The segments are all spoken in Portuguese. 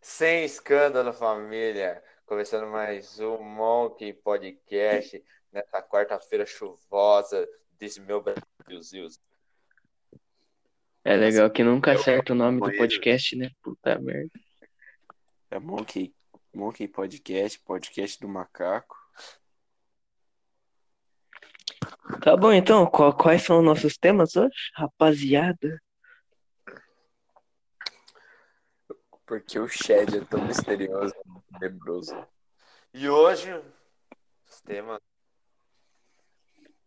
Sem escândalo, família. Começando mais um Monkey Podcast nessa quarta-feira chuvosa desse meu Brasil. É legal que nunca acerta o nome do podcast, né? Puta merda. É Monkey, Monkey Podcast, podcast do macaco. Tá bom, então, qual- quais são os nossos temas hoje, rapaziada? Porque o Shed é tão misterioso, tenebroso. E hoje os temas,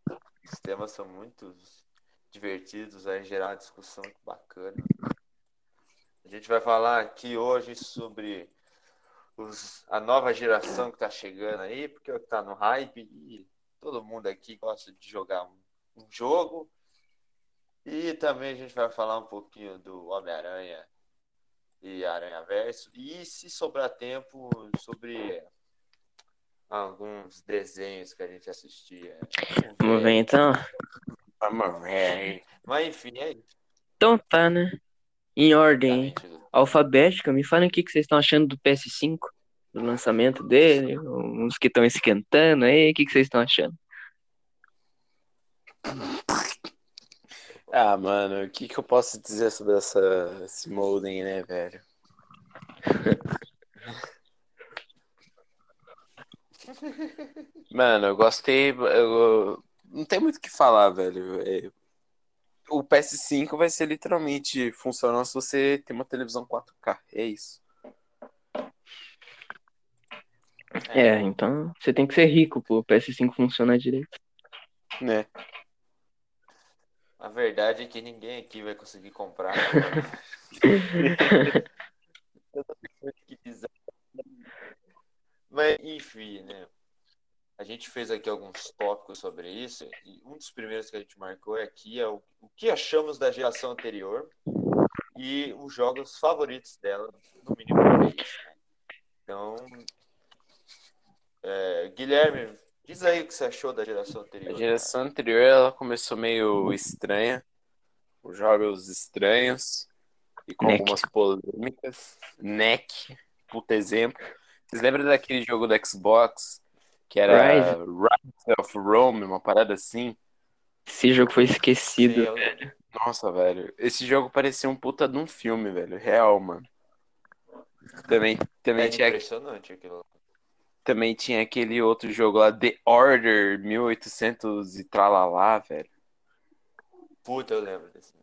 os temas são muito divertidos, vai gerar discussão bacana. A gente vai falar aqui hoje sobre os, a nova geração que está chegando aí, porque está no hype e todo mundo aqui gosta de jogar um, um jogo. E também a gente vai falar um pouquinho do Homem-Aranha e Aranha Verso. E se sobrar tempo, sobre alguns desenhos que a gente assistia. Vamos ver então? Vamos ver. Mas enfim, é isso. Então tá, né? Em ordem alfabética, me falem o que que vocês estão achando do PS5, do lançamento dele, uns que estão esquentando aí, o que que vocês estão achando? Ah, mano, o que que eu posso dizer sobre essa, esse modem, né, velho? Mano, eu gostei. Eu... Não tem muito o que falar, velho. É, O PS5 vai ser literalmente funcional se você tem uma televisão 4K. É isso. É, então você tem que ser rico pro PS5 funcionar direito. Né? A verdade é que ninguém aqui vai conseguir comprar. Bizarro. Mas, enfim, né? A gente fez aqui alguns tópicos sobre isso, e um dos primeiros que a gente marcou aqui é o, o que achamos da geração anterior e os jogos favoritos dela, no mínimo três. né? Então, é, Guilherme, diz aí o que você achou da geração anterior. A geração anterior ela começou meio estranha, com jogos estranhos e com Neck. algumas polêmicas. Neck, puta exemplo. Vocês lembram daquele jogo do Xbox que era Rise. Rise of Rome, uma parada assim? Esse jogo foi esquecido. eu lembro. Nossa, velho, esse jogo parecia um puta de um filme, velho, real, mano. Também, também É tinha impressionante aquilo. Também tinha aquele outro jogo lá, The Order 1800 e tralalá, velho. Puta, eu lembro desse.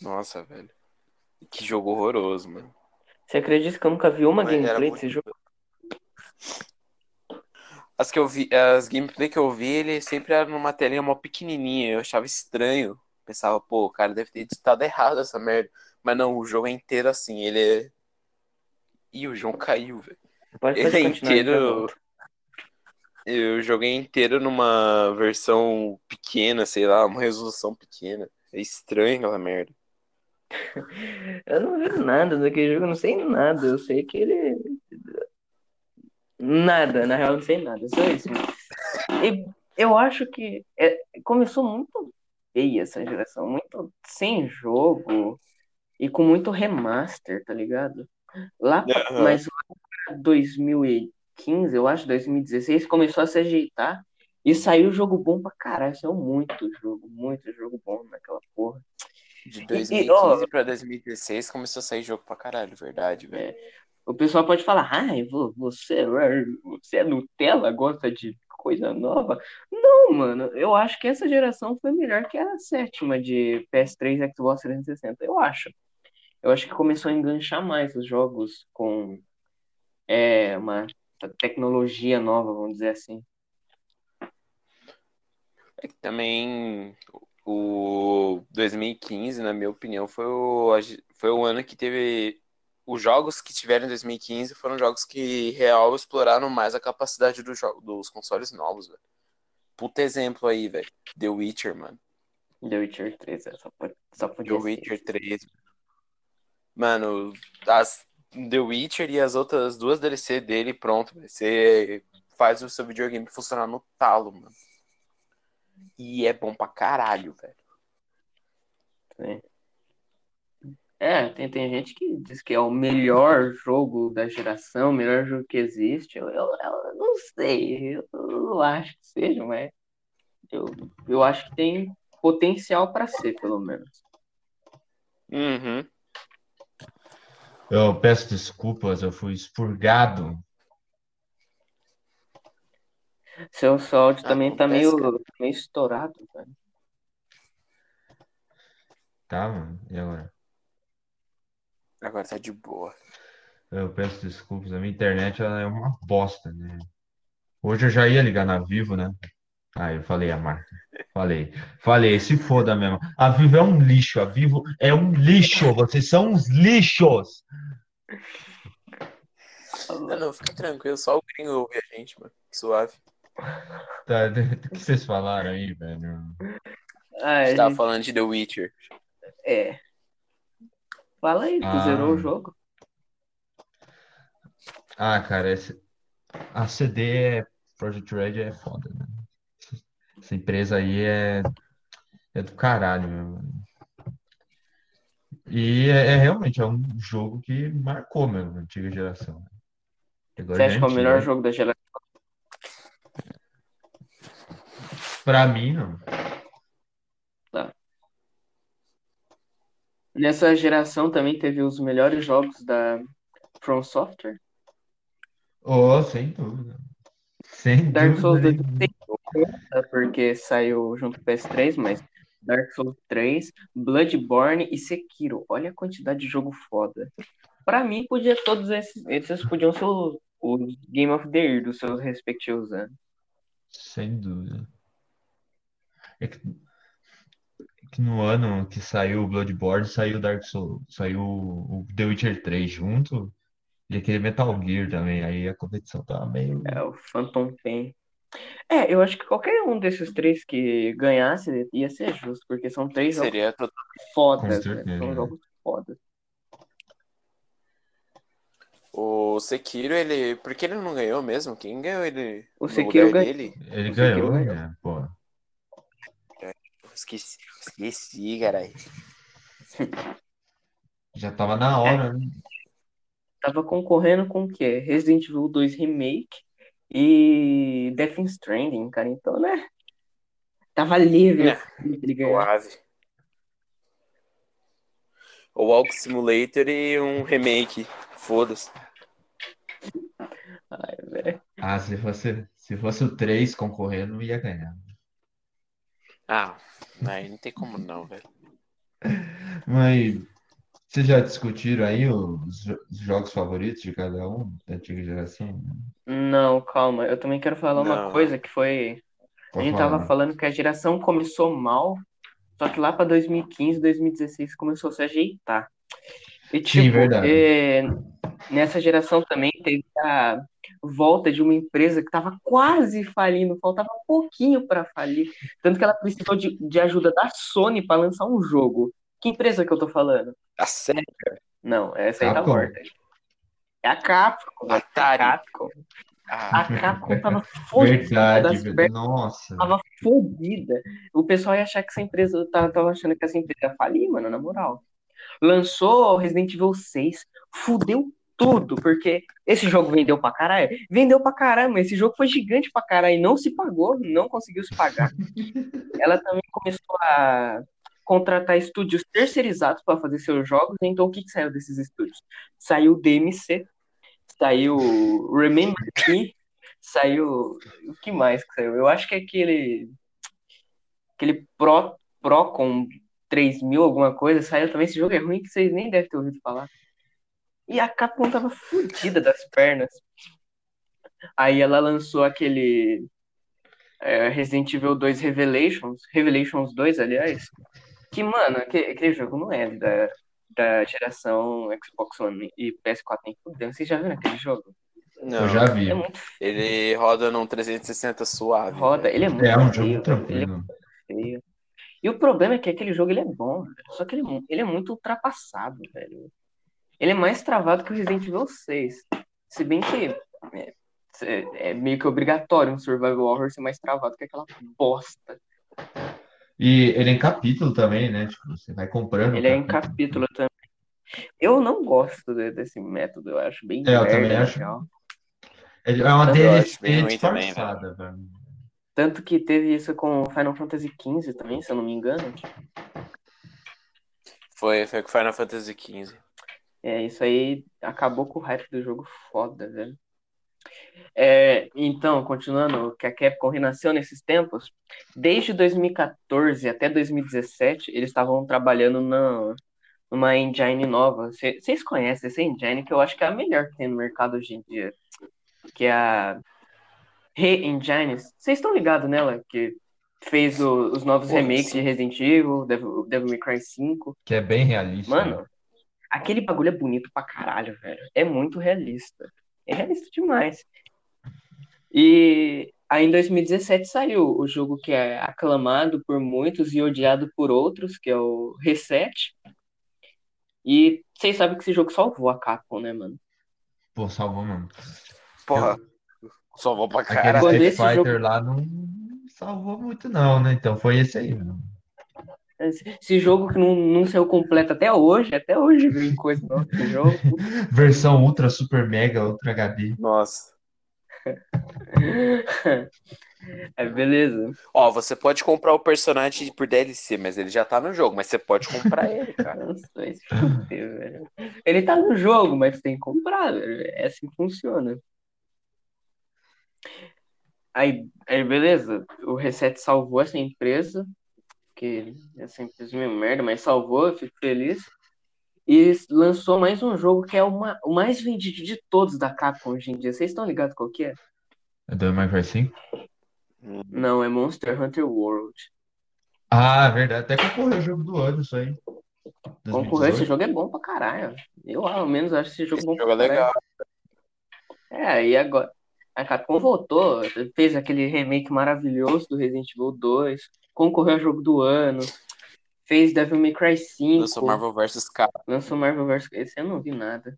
Nossa, velho. Que jogo horroroso, mano. Você acredita que eu nunca vi uma Mas gameplay desse jogo? As que eu vi, as gameplay que eu vi, ele sempre era numa telinha mó pequenininha. Eu achava estranho. Pensava, pô, o cara deve ter editado errado essa merda. Mas não, o jogo é inteiro assim. Ele é. Ih, o João caiu, velho. Pode Ele é inteiro. Eu joguei inteiro numa versão pequena, sei lá, uma resolução pequena. É estranho aquela merda. Eu não vi nada daquele jogo, eu não sei nada. Eu sei que ele. Nada, na real, eu não sei nada. Só isso. E eu acho que é- começou muito feia essa geração, muito sem jogo e com muito remaster, tá ligado? Lá Aham. mas lá pra 2015, eu acho, 2016, começou a se ajeitar e saiu jogo bom pra caralho. Saiu muito jogo, muito jogo bom naquela porra. De E- 2015 e, ó, pra 2016 começou a sair jogo pra caralho, verdade, velho. O pessoal pode falar, ai, vo- você, você é Nutella, gosta de coisa nova. Não, mano, eu acho que essa geração foi melhor que a sétima de PS3 e Xbox 360. Eu acho. Eu acho que começou a enganchar mais os jogos com é, uma tecnologia nova, vamos dizer assim. É que também o 2015, na minha opinião, foi o, foi o ano que teve. Os jogos que tiveram em 2015 foram jogos que real exploraram mais a capacidade do jo- dos consoles novos, velho. Puta exemplo aí, velho. The Witcher, mano. The Witcher 3, é, só, pode, só The podia ser. Witcher 3. Mano, as The Witcher e as outras duas DLC dele, pronto. Você faz o seu videogame funcionar no talo, mano. E é bom pra caralho, velho. É, tem, tem gente que diz que é o melhor jogo da geração, o melhor jogo que existe. Eu, eu, eu não sei, eu não acho que seja, mas eu, eu acho que tem potencial para ser, pelo menos. Uhum. Eu peço desculpas, eu fui expurgado. Seu, áudio também tá meio, meio estourado, velho. Tá, mano? E agora? Agora tá de boa. Eu peço desculpas, a minha internet ela é uma bosta, né? Hoje eu já ia ligar na Vivo, né? Ah, eu falei a marca. Falei. Falei, se foda mesmo. A Vivo é um lixo, a Vivo é um lixo. Vocês são uns lixos. Não, não, fica tranquilo, só o gringo ouve a gente, mano. Suave. Tá, o que vocês falaram aí, velho? Ah, A gente tava gente- falando de The Witcher. é. Fala aí, tu Ah. zerou o jogo? Ah, cara, esse... a CD é... Project Red é foda, né? Essa empresa aí é, é do caralho, meu. E é, é realmente é um jogo que marcou mesmo a antiga geração. Agora Você acha que é o melhor né? jogo da geração? Pra mim, não. Nessa geração também teve os melhores jogos da From Software. Oh, sem dúvida. Sem Dark Souls dúvida 2 nenhuma. tem conta, porque saiu junto com o PS3, mas Dark Souls 3, Bloodborne e Sekiro. Olha a quantidade de jogo foda. Pra mim, podia todos esses, esses podiam ser os, os Game of the Year dos seus respectivos anos. Sem dúvida. É que, é que no ano que saiu o Bloodborne, saiu o Dark Souls, saiu o The Witcher 3 junto e aquele Metal Gear também. Aí a competição tava meio. É o Phantom Pain. É, eu acho que qualquer um desses três que ganhasse ia ser justo, porque são três jogos Seria total. fodas, Com velho. certeza, São né? jogos fodas. O Sekiro, ele. Por que ele não ganhou mesmo? Quem ganhou ele O Sekiro ganhou. Ele O ganhou, ganhou. né? Pô. Esqueci, esqueci, caralho. Já tava na hora, né? Tava concorrendo com o quê? Resident Evil 2 Remake e Death Stranding, cara. Então, né? Tava livre É, suave. O Walk Simulator e um remake. Foda-se. Ai, velho. Ah, se fosse, se fosse o 3 concorrendo, ia ganhar. Ah, aí não tem como não, velho. Mas vocês já discutiram aí os, jo- os jogos favoritos de cada um da antiga geração? Não, calma. Eu também quero falar uma Não. coisa que foi. A Pode gente falar. tava falando que a geração começou mal, só que lá pra 2015, 2016 começou a se ajeitar. E Sim, tipo, verdade. é, nessa geração também teve a volta de uma empresa que tava quase falindo, faltava pouquinho pra falir, tanto que ela precisou de, de ajuda da Sony pra lançar um jogo. Que empresa que eu tô falando? A sério? Não, essa aí tá Capcom. morta. É a Capcom. Atari. Capcom. Ah, A Capcom tava fodida Verdade, das Nossa. tava fodida. O pessoal ia achar que essa empresa tava, tava achando que essa empresa ia falir, mano, na moral. Lançou Resident Evil 6, fudeu tudo, porque esse jogo vendeu pra caralho. Vendeu pra caralho, mas esse jogo foi gigante pra caralho, não se pagou, não conseguiu se pagar. Ela também começou a contratar estúdios terceirizados pra fazer seus jogos, então o que, que saiu desses estúdios? Saiu o DMC, saiu Remember Me, saiu. O que mais que saiu? Eu acho que é aquele. Aquele Pro, Procon 3000, alguma coisa, saiu também. Esse jogo é ruim que vocês nem devem ter ouvido falar. E a Capcom tava fodida das pernas. Aí ela lançou aquele. é, Resident Evil 2 Revelations, Revelations 2, aliás. Que, mano, aquele, aquele jogo não é da, da geração Xbox One e PS4 nem fudendo. Vocês já viram aquele jogo? não. Eu já vi. É muito Ele roda num 360 suave. roda, velho. ele é muito É um feio, jogo. Ele é tranquilo. feio. E o problema é que aquele jogo ele é bom, velho. Só que ele, é ele é muito ultrapassado, velho. Ele é mais travado que o Resident Evil 6. Se bem que é, é- é meio que obrigatório um survival horror ser mais travado que aquela bosta. E ele é em capítulo também, né? Tipo, você vai comprando. Ele é em capítulo também. Eu não gosto de- desse método, eu acho bem É, eu merda, também na acho. É uma DLC também, disfarçada, velho. Tanto que teve isso com Final Fantasy XV também, se eu não me engano. Foi, foi com Final Fantasy XV. É, isso aí acabou com o hype do jogo foda, velho. É, então, continuando, que a Capcom renasceu nesses tempos, desde 2014 até 2017, eles estavam trabalhando na, numa engine nova. Cê- Vocês conhecem essa engine que eu acho que é a melhor que tem no mercado hoje em dia, que é a Re-Engine. Vocês estão ligados nela? Que fez o- os novos Pô, remakes de Resident Evil, Devil, Devil May Cry 5. Que é bem realista. Mano, aquele bagulho é bonito pra caralho, velho. É muito realista. É realista demais. E aí em 2017 saiu o jogo que é aclamado por muitos e odiado por outros, que é o Reset. E vocês sabem que esse jogo salvou a Capcom, né, mano? Pô, salvou, mano. Porra, só vou pra Aquele caralho. Street esse Fighter jogo- lá não salvou muito, não, né? Então foi esse aí, mano. Esse, esse jogo que não, não saiu completo até hoje, até hoje vem coisa nova desse jogo. Versão Ultra, Super Mega, Ultra HD. Nossa. É, beleza. Ó, você pode comprar o personagem por DLC, mas ele já tá no jogo, mas você pode comprar ele, cara. Nossa, vai se fuder, velho. Ele tá no jogo, mas tem que comprar, velho. É assim que funciona. Aí, aí, beleza. O Reset salvou essa empresa, que essa empresa é meio merda, mas salvou, eu fico feliz. E lançou mais um jogo que é uma, o mais vendido de todos da Capcom hoje em dia. Vocês estão ligados qual que é? É do May Cry 5? Não, é Monster Hunter World. Ah, verdade. Até concorreu o jogo do ano, isso aí. Concorreu, esse 2018. jogo é bom pra caralho. Eu, ao menos, acho esse jogo Esse bom jogo é pra caralho. legal. É, e agora a Capcom voltou, fez aquele remake maravilhoso do Resident Evil 2, concorreu ao jogo do ano, fez Devil May Cry 5, Lançou Marvel vs. Capcom. lançou Marvel vs. Esse eu não vi nada.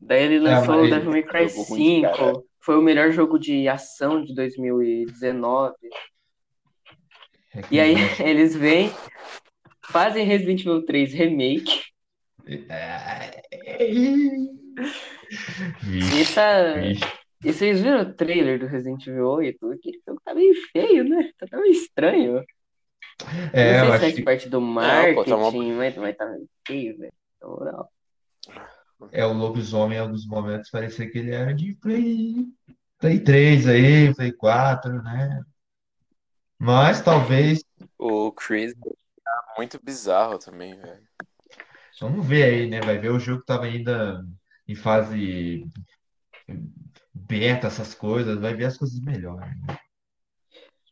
Daí ele É, lançou mas- Devil May Cry Jogo ruim de 5, foi o melhor jogo de ação de 2019. E aí eles vêm, fazem Resident Evil 3 Remake, e Vixe, tá. vixe. E vocês viram o trailer do Resident Evil 8? Aquele jogo tá meio feio, né? Tá meio estranho. É, não eu sei se acho faz que parte do pô, marketing, tá uma- mas, mas tá meio feio, velho. Na moral. é o lobisomem em alguns momentos parecia que ele era de Play, Play 3 aí, Play 4, né? Mas talvez, O Chris tá muito bizarro também, velho. vamos ver aí, né? Vai ver o jogo que tava ainda em fase beta, essas coisas, vai ver as coisas melhores.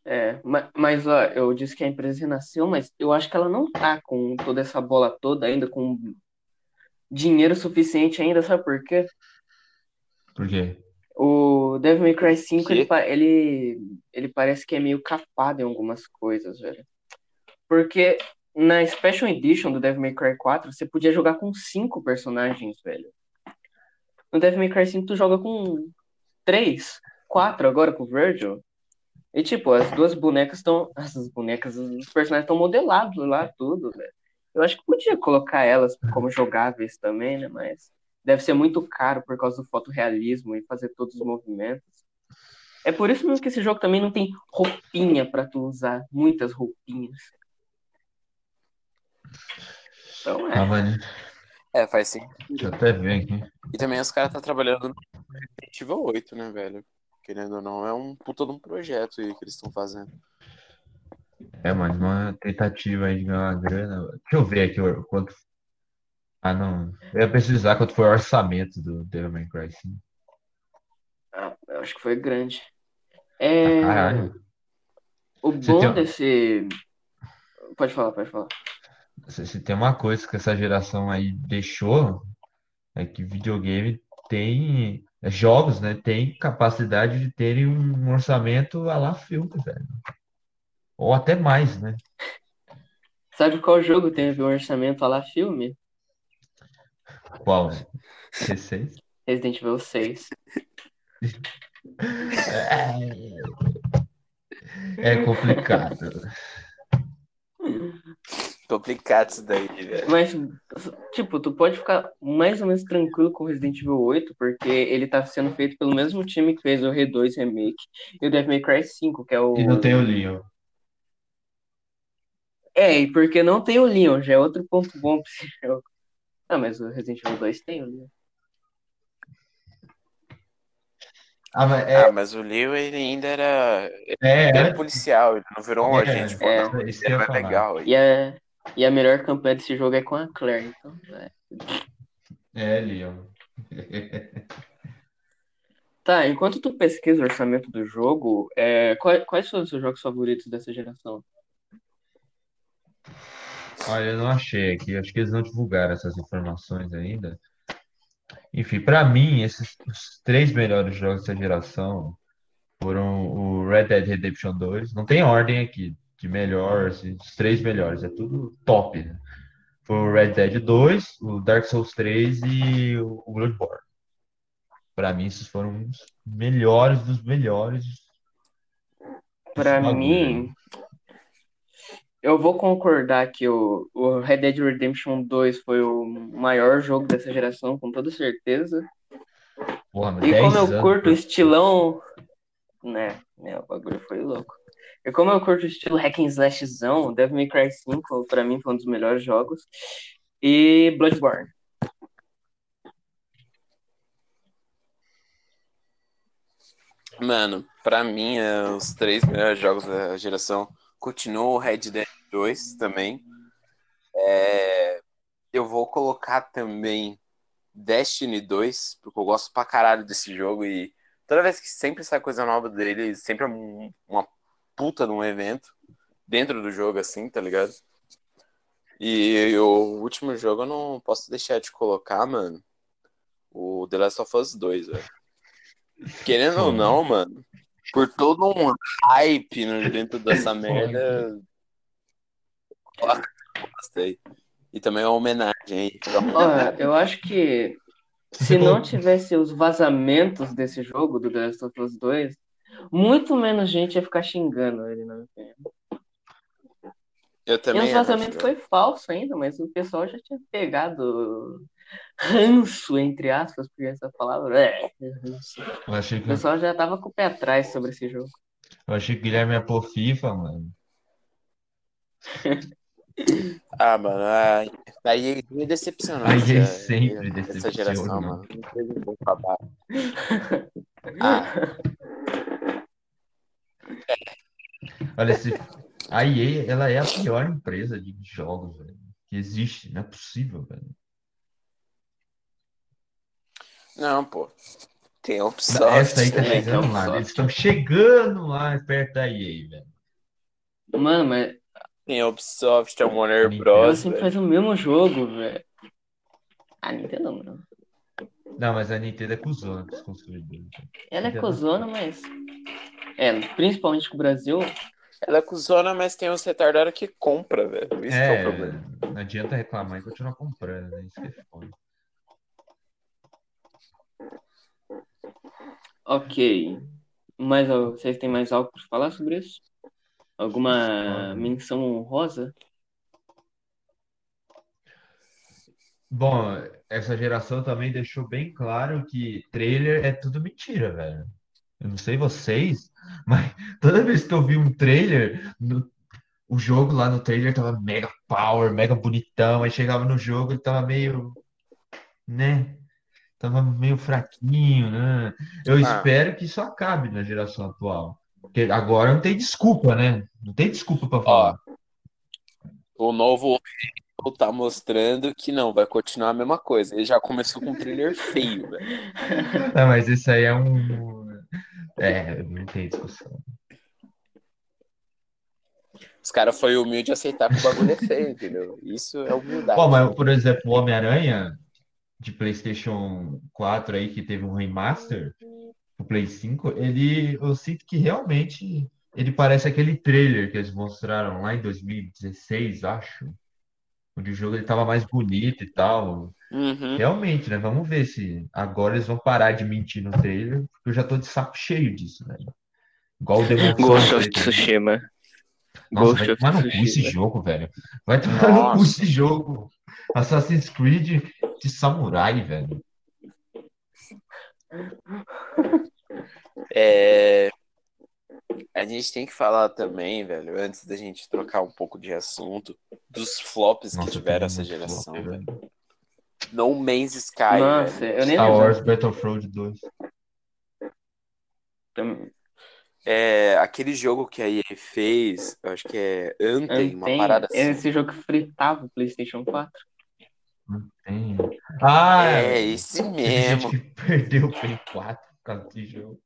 É, ma- mas, ó, eu disse que a empresa renasceu, mas eu acho que ela não tá com toda essa bola toda ainda, com dinheiro suficiente ainda, sabe por quê? Por quê? O Devil May Cry 5, Que? ele, ele, ele parece que é meio capado em algumas coisas, velho. Porque na Special Edition do Devil May Cry 4, você podia jogar com cinco personagens, velho. No Devil May Cry 5, tu joga com três, quatro agora com o Virgil. E, tipo, as duas bonecas estão... Essas bonecas, os personagens estão modelados lá, tudo. Eu acho que podia colocar elas como jogáveis também, né? Mas deve ser muito caro por causa do fotorrealismo e fazer todos os movimentos. É por isso mesmo que esse jogo também não tem roupinha pra tu usar, muitas roupinhas. Então é. Calma aí, É, faz sim. deixa eu até ver aqui. E também os caras tá trabalhando no Resident Evil 8, né, velho? Querendo ou não, é um puta de um projeto aí que eles estão fazendo. É, mas uma tentativa aí de ganhar uma grana. Deixa eu ver aqui o- quanto. Ah, não. Eu ia precisar quanto foi o orçamento do Devil May Cry 5. Ah, eu acho que foi grande. É, Caralho. o bom tem- desse. Pode falar, pode falar. Se, se tem uma coisa que essa geração aí deixou, é que videogame tem. é, Jogos, né? Tem capacidade de terem um orçamento a lá filme, velho. Ou até mais, né? Sabe qual jogo teve um orçamento a lá filme? Qual? C6? Resident Evil 6. É complicado. Complicado isso daí, velho. Mas, tipo, tu pode ficar mais ou menos tranquilo com Resident Evil 8, porque ele tá sendo feito pelo mesmo time que fez o R2 Remake e o Devil May Cry 5, que é o. E não tem o Leon. É, e porque não tem o Leon, já é outro ponto bom pra esse jogo. Ah, mas o Resident Evil 2 tem o Leon. Ah, mas é, Ah, mas o Leo, ele ainda era, é, ele era é, policial, ele não virou um É, agente é, isso é legal. E a, e a melhor campanha desse jogo é com a Claire, então. é. É, Leon. Tá, enquanto tu pesquisa o orçamento do jogo, é, quais, quais são os seus jogos favoritos dessa geração? Olha, eu não achei aqui. Acho que eles não divulgaram essas informações ainda. Enfim, pra mim, esses os três melhores jogos dessa geração foram o Red Dead Redemption 2. Não tem ordem aqui de melhor, assim, os três melhores, é tudo top, né? Foi o Red Dead 2, o Dark Souls 3 e o Bloodborne. Pra mim, esses foram os melhores dos melhores. Bagulho mim, eu vou concordar que o, o Red Dead Redemption 2 foi o maior jogo dessa geração, com toda certeza. Porra, E 10 como eu anos, curto o estilão, né, né, o bagulho foi louco. E como eu curto o estilo hack and slashzão, Devil May Cry 5 pra mim foi um dos melhores jogos. E Bloodborne. Mano, pra mim, é, os três melhores jogos da geração continuam o Red Dead 2 também. É, eu vou colocar também Destiny 2, porque eu gosto pra caralho desse jogo e toda vez que sempre sai coisa nova dele, sempre é um- uma puta de um evento dentro do jogo, assim, tá ligado? E o último jogo eu não posso deixar de colocar, mano, o The Last of Us 2, velho. Querendo ou Pô. não, mano, por todo um hype no- dentro dessa merda, eu gostei. E também uma homenagem aí. Olha, eu acho que se não tivesse os vazamentos desse jogo, do The Last of Us 2, muito menos gente ia ficar xingando ele, na minha opinião. Eu E também os vazamentos acho. foi falso ainda, mas o pessoal já tinha pegado ranço, entre aspas, porque essa palavra é ranço. Eu achei O que, pessoal já tava com o pé atrás sobre esse jogo. eu achei que o Guilherme ia pôr FIFA, mano. Ah, mano, a- a EA me decepcionou. A EA essa- sempre Essa decepciona. geração, mano. Não fez um bom trabalho. Ah, Olha, se... a EA, ela é a pior empresa de jogos, velho, que existe. Não é possível, velho. não, pô. Tem a Ubisoft Essa aí tá também. chegando lá. Eles estão chegando lá perto da EA, velho. Mano, mas Tem a Ubisoft, a Warner Nintendo. ela Bros. sempre faz o mesmo jogo, velho. Ah, Nintendo não, mano. Não, mas a Nintendo é cuzona com os consumidores. Ela é cozona, mas. É, principalmente com o Brasil. Ela é cuzona, mas tem uns retardados que compra, velho. Isso que é o É, problema. não adianta reclamar e continuar comprando, né? Isso que é foda. Ok. Mas ó, vocês têm mais algo para falar sobre isso? Alguma menção honrosa? Bom, essa geração também deixou bem claro que trailer é tudo mentira, velho. Eu não sei vocês, mas toda vez que eu vi um trailer, no- o jogo lá no trailer tava mega power, mega bonitão, aí chegava no jogo ele tava meio, né? Tava meio fraquinho, né? Eu Ah. espero que isso acabe na geração atual. Porque agora não tem desculpa, né? Não tem desculpa pra Ó, falar. o novo tá mostrando que não, vai continuar a mesma coisa. Ele já começou com um trailer feio, velho. Ah, mas isso aí é um. É, não tem discussão. Os caras foi humilde aceitar que o bagulho é feio, entendeu? Isso é humildade. Bom, mas, por exemplo, o Homem-Aranha de PlayStation 4 aí, que teve um remaster pro Play 5, ele, eu sinto que realmente ele parece aquele trailer que eles mostraram lá em 2016, acho. Onde o jogo ele tava mais bonito e tal. Uhum. Realmente, né? Vamos ver se agora eles vão parar de mentir no trailer, porque eu já tô de saco cheio disso, né? Igual o Demon Ghost of também. Tsushima. Nossa, Ghost vai tomar no cu esse jogo, velho. Vai tomar no cu esse jogo. Assassin's Creed de samurai, velho. É, A gente tem que falar também, velho, antes da gente trocar um pouco de assunto, dos flops que Nossa, tiveram tem essa geração, flop, velho. No Man's Sky, Nossa, velho. eu nem Star. Wars Battlefront 2. Tam- É, aquele jogo que a EA fez, eu acho que é Anthem, uma parada assim. esse jogo que fritava o PlayStation 4. Tem. Ah, É, esse mesmo. gente que perdeu o Play 4 por causa desse jogo.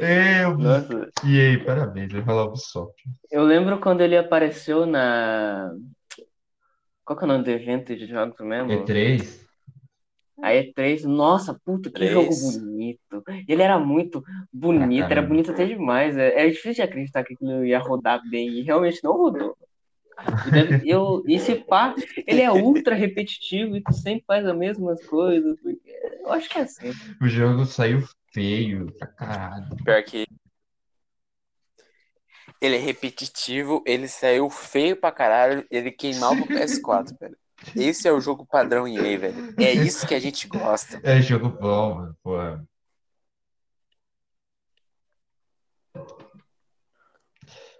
Eu, Nossa, e aí, parabéns, falar o Ubisoft. eu lembro quando ele apareceu na. Qual que é o nome do evento de jogos mesmo? E3, A E3, nossa, puta, que Três. jogo bonito. Ele era muito bonito, era caramba. bonito até demais. É, é difícil de acreditar que aquilo ia rodar bem, e realmente não rodou. Eu, e se pá, ele é ultra repetitivo e tu sempre faz as mesmas coisas. Eu acho que é assim. o jogo saiu feio pra caralho. Pior que ele é repetitivo, ele saiu feio pra caralho, ele queimava o PS4, velho. Esse é o jogo padrão EA, velho. É isso que a gente gosta. É jogo bom, mano, pô.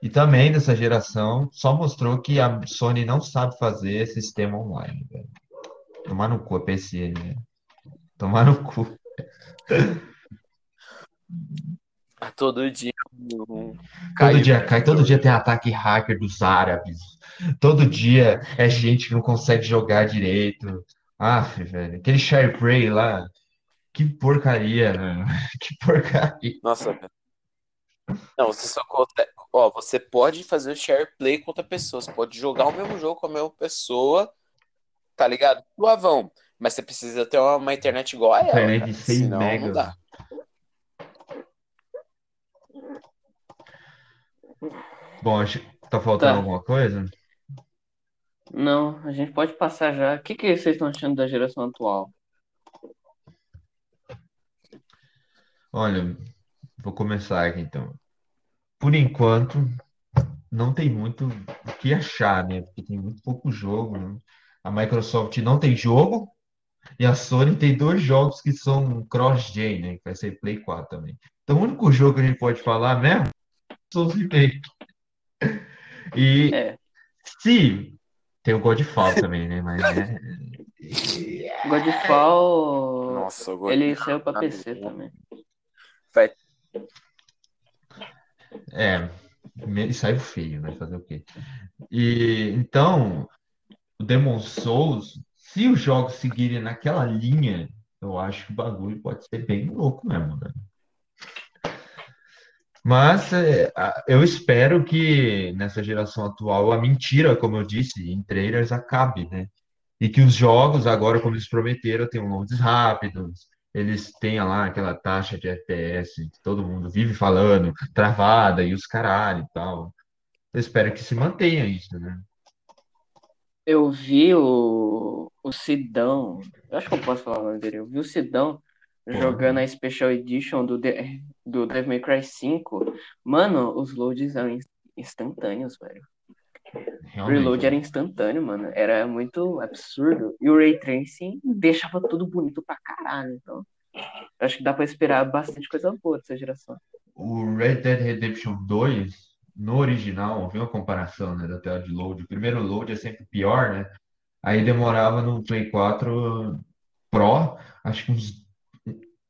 E também dessa geração só mostrou que a Sony não sabe fazer sistema online, velho. Tomar no cu a PC, né? Tomar no cu. A todo dia um Todo dia cai, todo dia tem ataque hacker dos árabes. Todo dia é gente que não consegue jogar direito. Aff, velho. Aquele SharePlay lá. Que porcaria, velho. Que porcaria. Nossa, velho. Não, você só conta. Ó, você pode fazer o share play com outra pessoa. Você pode jogar o mesmo jogo com a mesma pessoa, tá ligado? Suavão. Mas você precisa ter uma, uma internet igual a ela. Internet de 6 Senão não megas. dá. Bom, acho que tá faltando Tá. alguma coisa? Não, a gente pode passar já. O que, que vocês estão achando da geração atual? Olha, vou começar aqui então. Por enquanto, não tem muito o que achar, né? Porque tem muito pouco jogo, né? A Microsoft não tem jogo e a Sony tem dois jogos que são cross-gen, né? Que vai ser Play 4 também. Então, o único jogo que a gente pode falar mesmo remakes. E É. se tem o Godfall também, né? Mas né? Godfall, Nossa, eu gosto. ele saiu pra PC também. Vai É, me- saiu feio, vai fazer o quê? E então, o Demon Souls, se os jogos seguirem naquela linha, eu acho que o bagulho pode ser bem louco mesmo, né? Mas é, eu espero que nessa geração atual a mentira, como eu disse, em trailers acabe, né? E que os jogos, agora, como eles prometeram, tenham loads rápidos, eles tenham lá aquela taxa de FPS que todo mundo vive falando, travada e os caralho e tal. Eu espero que se mantenha isso, né? Eu vi o, o Sidão, eu acho que eu posso falar o nome dele, eu vi o Sidão jogando a Special Edition do, De- do Devil May Cry 5. Mano, os loads eram ins- instantâneos, velho. O Realmente. reload era instantâneo, mano. Era muito absurdo. E o Ray Tracing deixava tudo bonito pra caralho. Então, acho que dá pra esperar bastante coisa boa dessa geração. O Red Dead Redemption 2, no original, eu vi uma comparação, né, da tela de load. O primeiro load é sempre pior, né? Aí demorava no Play 4 Pro, acho que uns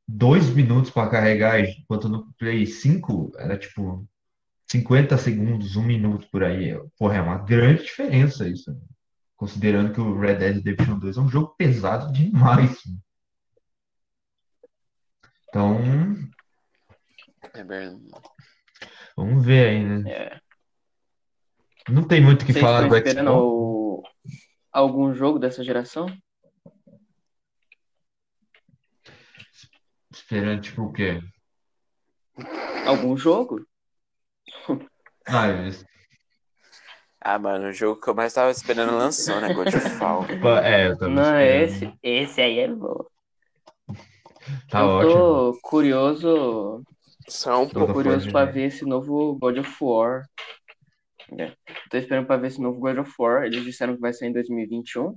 dois minutos para carregar, enquanto no Play 5 era tipo 50 segundos, um minuto por aí. Porra, é uma grande diferença isso, né? Considerando que o Red Dead Redemption 2 é um jogo pesado demais. né? Então, É verdade. vamos ver aí, né? É. Não tem muito o que Vocês falar estão do esperando Xbox. o- algum jogo dessa geração? Esperando, tipo, o quê? Algum jogo? Ah, eles- Ah, mano, o jogo que eu mais tava esperando lançou, né? Godfall. é, eu tava Não, esperando. esse, esse aí é bom. Tá eu ótimo. tô curioso Só um pouco. curioso pra né? ver esse novo God of War. É. Tô esperando pra ver esse novo God of War. Eles disseram que vai sair em 2021.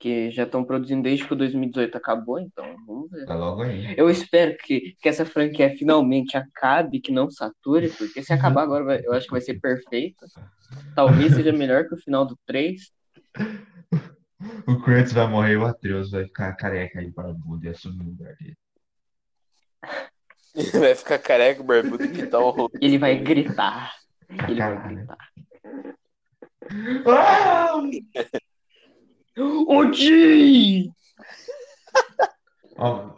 Que já estão produzindo desde que o 2018 acabou, então vamos ver. Tá logo aí. Eu espero que, que essa franquia finalmente acabe, que não sature, porque se acabar agora vai- eu acho que vai ser perfeito. Talvez seja melhor que o final do 3. O Kratos vai morrer e o Atreus vai ficar careca aí para e assumir o lugar dele. Vai ficar careca, barbudo, que tá horror. Ele vai gritar. Ele vai gritar. Ah! Odi! Ó,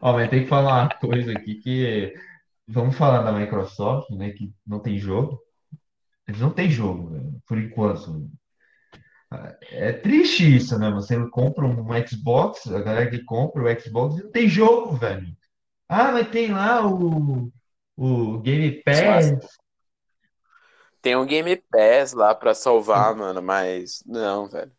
ó, mas tem que falar uma coisa aqui que vamos falar da Microsoft, né? Que não tem jogo. Eles não têm jogo, velho, por enquanto. É triste isso, né? Você compra um Xbox, a galera que compra o Xbox não tem jogo, velho. Ah, mas tem lá o, o Game Pass. Tem um Game Pass lá pra salvar, mano, mas não, velho.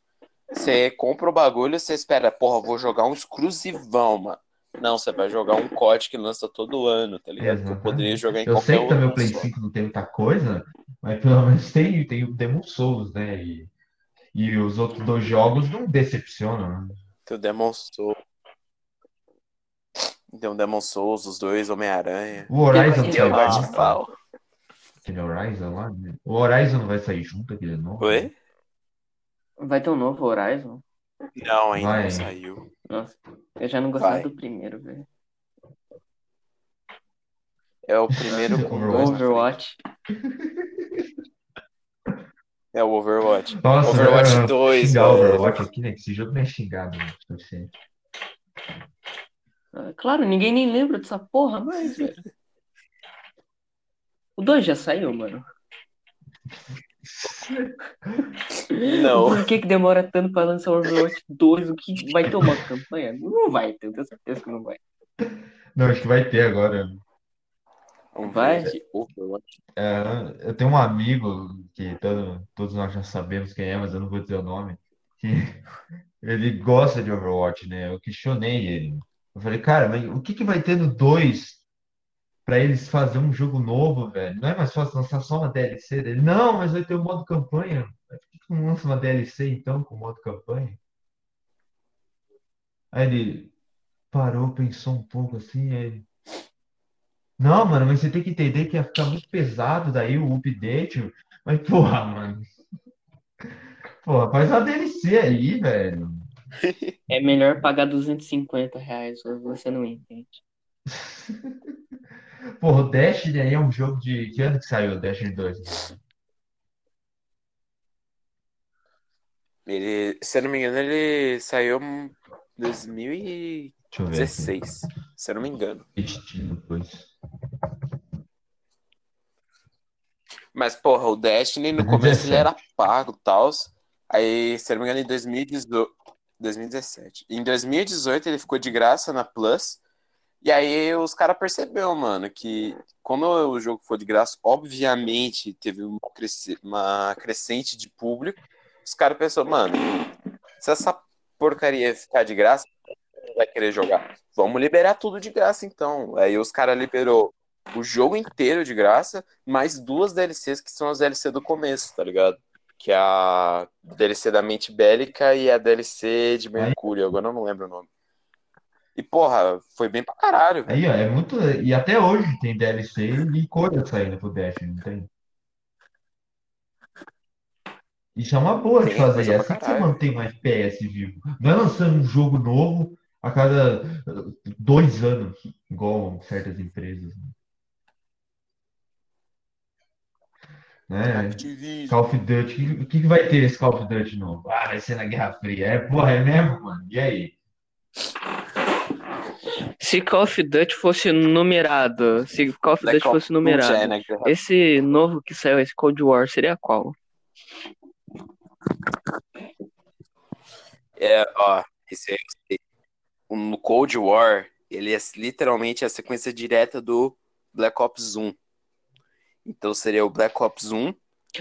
Você compra o bagulho, você espera, porra, vou jogar um exclusivão, mano. Não, você vai jogar um COD que lança todo ano, tá ligado? Que eu Exatamente. poderia jogar em Eu qualquer sei que também o Play console. 5 não tem muita coisa, mas pelo menos tem, tem o Demon Souls, né? E, e os outros dois jogos não decepcionam, né? Tem o Demon Souls. Tem o Demon Souls, os dois, Homem-Aranha. O Horizon Tem Tem o. Godfall. Aquele Horizon lá, né? O Horizon não vai sair junto, aquele novo? Oi? Vai ter um novo Horizon? Não, ainda Vai. não saiu. Nossa, eu já não gostava Vai. do primeiro, velho. É o primeiro com dois na frente. Overwatch. É o Overwatch. Nossa, Overwatch eu- 2, xingar velho. Overwatch aqui, né? Que esse jogo não é xingado, né? Ah, Claro, ninguém nem lembra dessa porra mais, velho. O 2 já saiu, mano. Não. Por que que demora tanto pra lançar o Overwatch 2? O que vai ter uma campanha? Não vai ter, eu tenho certeza que não vai. Não, acho que vai ter agora. Vamos Vai? Overwatch. É, eu tenho um amigo que todo- todos nós já sabemos quem é, mas eu não vou dizer o nome. Que ele gosta de Overwatch, né? Eu questionei ele. Eu falei, cara, mas o que que vai ter no 2 pra eles fazer um jogo novo, velho? Não é mais fácil lançar só uma DLC dele? Não, mas vai ter o modo campanha. Por que não lança uma DLC então com modo campanha? Aí ele parou, pensou um pouco assim, aí ele, Não, mano, mas você tem que entender que ia ficar muito pesado daí o update. Mas, porra, mano. Porra, faz uma DLC aí, velho. É melhor pagar 250 reais, você não entende. Porra, o Destiny aí é um jogo de. Que ano que saiu o Destiny 2? Ele, se eu não me engano, ele saiu em 2016. Deixa eu ver aqui. Se eu não me engano. Mas, porra, o Destiny no começo ele era pago e tal. Aí, se eu não me engano, em 2018, 2017. Em 2018 ele ficou de graça na Plus. E aí os caras perceberam, mano, que quando o jogo for de graça, obviamente teve uma, uma crescente de público. Os caras pensaram, mano, se essa porcaria ficar de graça, vai querer jogar. Vamos liberar tudo de graça então. Aí os caras liberou o jogo inteiro de graça, mais duas DLCs que são as DLC do começo, tá ligado? Que é a DLC da Mente Bélica e a DLC de Mercúrio, agora eu não lembro o nome. E, porra, foi bem pra caralho. Aí, ó, é muito. E até hoje tem DLC e coisa saindo pro Destiny, não tem? Isso é uma boa de fazer. coisa É pra assim que você caralho. mantém mais PS vivo. Não é lançando um jogo novo a cada uh, dois anos, igual certas empresas. Né? Activision. Call of Duty, o que, que vai ter esse Call of Duty novo? Ah, vai ser na Guerra Fria. É, porra, é mesmo, mano? E aí? Se Call of Duty fosse numerado, se Call of Black Duty fosse 2 já é numerado, na guerra. esse novo que saiu, esse Cold War, seria qual? É, ó, esse aí eu sei. O Cold War, ele é literalmente a sequência direta do Black Ops 1. Então seria o Black Ops 1,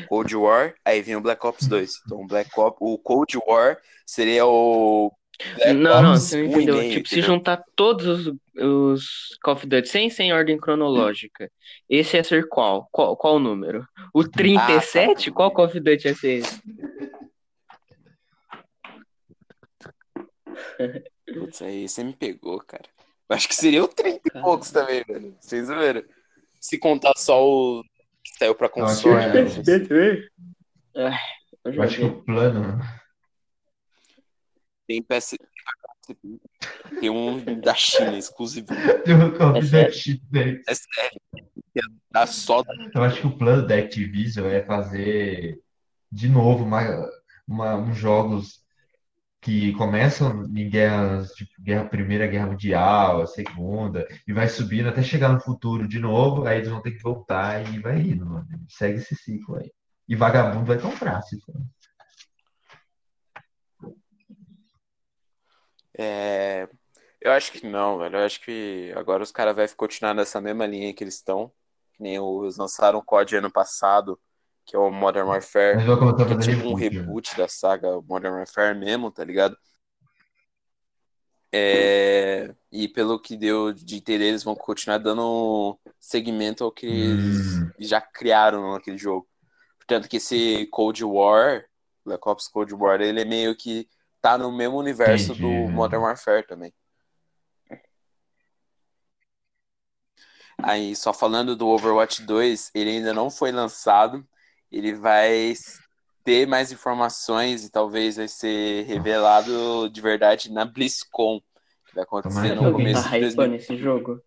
Cold War, aí vem o Black Ops 2. Então o Black Ops, o Cold War seria o Black Não, não, você não 1 e entendeu. meio, Tipo, se entendeu? juntar todos os, os Call of Duty sem, sem ordem cronológica, esse ia ser qual? Qual, qual o número? O 37? Ah, tá. Qual Call of Duty ia ser esse? Putz, aí você me pegou, cara. Eu acho que seria o 30 e poucos também, velho. Vocês viram? Se contar só o que saiu pra Eu acho console. que né? é. Eu acho que joguei. o plano. Tem PS... Tem um da China, exclusivo. Tem o Call É sério? Duty Day. É sério. Dá só Eu acho que o plano da Activision é fazer de novo uma, uma- uns jogos que começam em guerras, tipo, guerra, Primeira Guerra Mundial, a Segunda, e vai subindo até chegar no futuro de novo, aí eles vão ter que voltar e vai indo, mano. Segue esse ciclo aí. E vagabundo vai comprar, se for. É, Eu acho que não, velho. Eu acho que agora os caras vão continuar nessa mesma linha que eles estão. Que nem os lançaram o COD ano passado, que é o Modern Warfare, que é fazer tipo um reboot, né? reboot da saga Modern Warfare mesmo, tá ligado? É, E pelo que deu de entender, eles vão continuar dando segmento ao que eles Hum. já criaram naquele jogo. Portanto, que esse Cold War, Black Ops Cold War, ele é meio que tá no mesmo universo Entendi. do Modern Warfare também. Aí, só falando do Overwatch 2, ele ainda não foi lançado. Ele vai ter mais informações e talvez vai ser revelado de verdade na BlizzCon, que vai acontecer Tomara no começo tá de 2000. hypando esse jogo?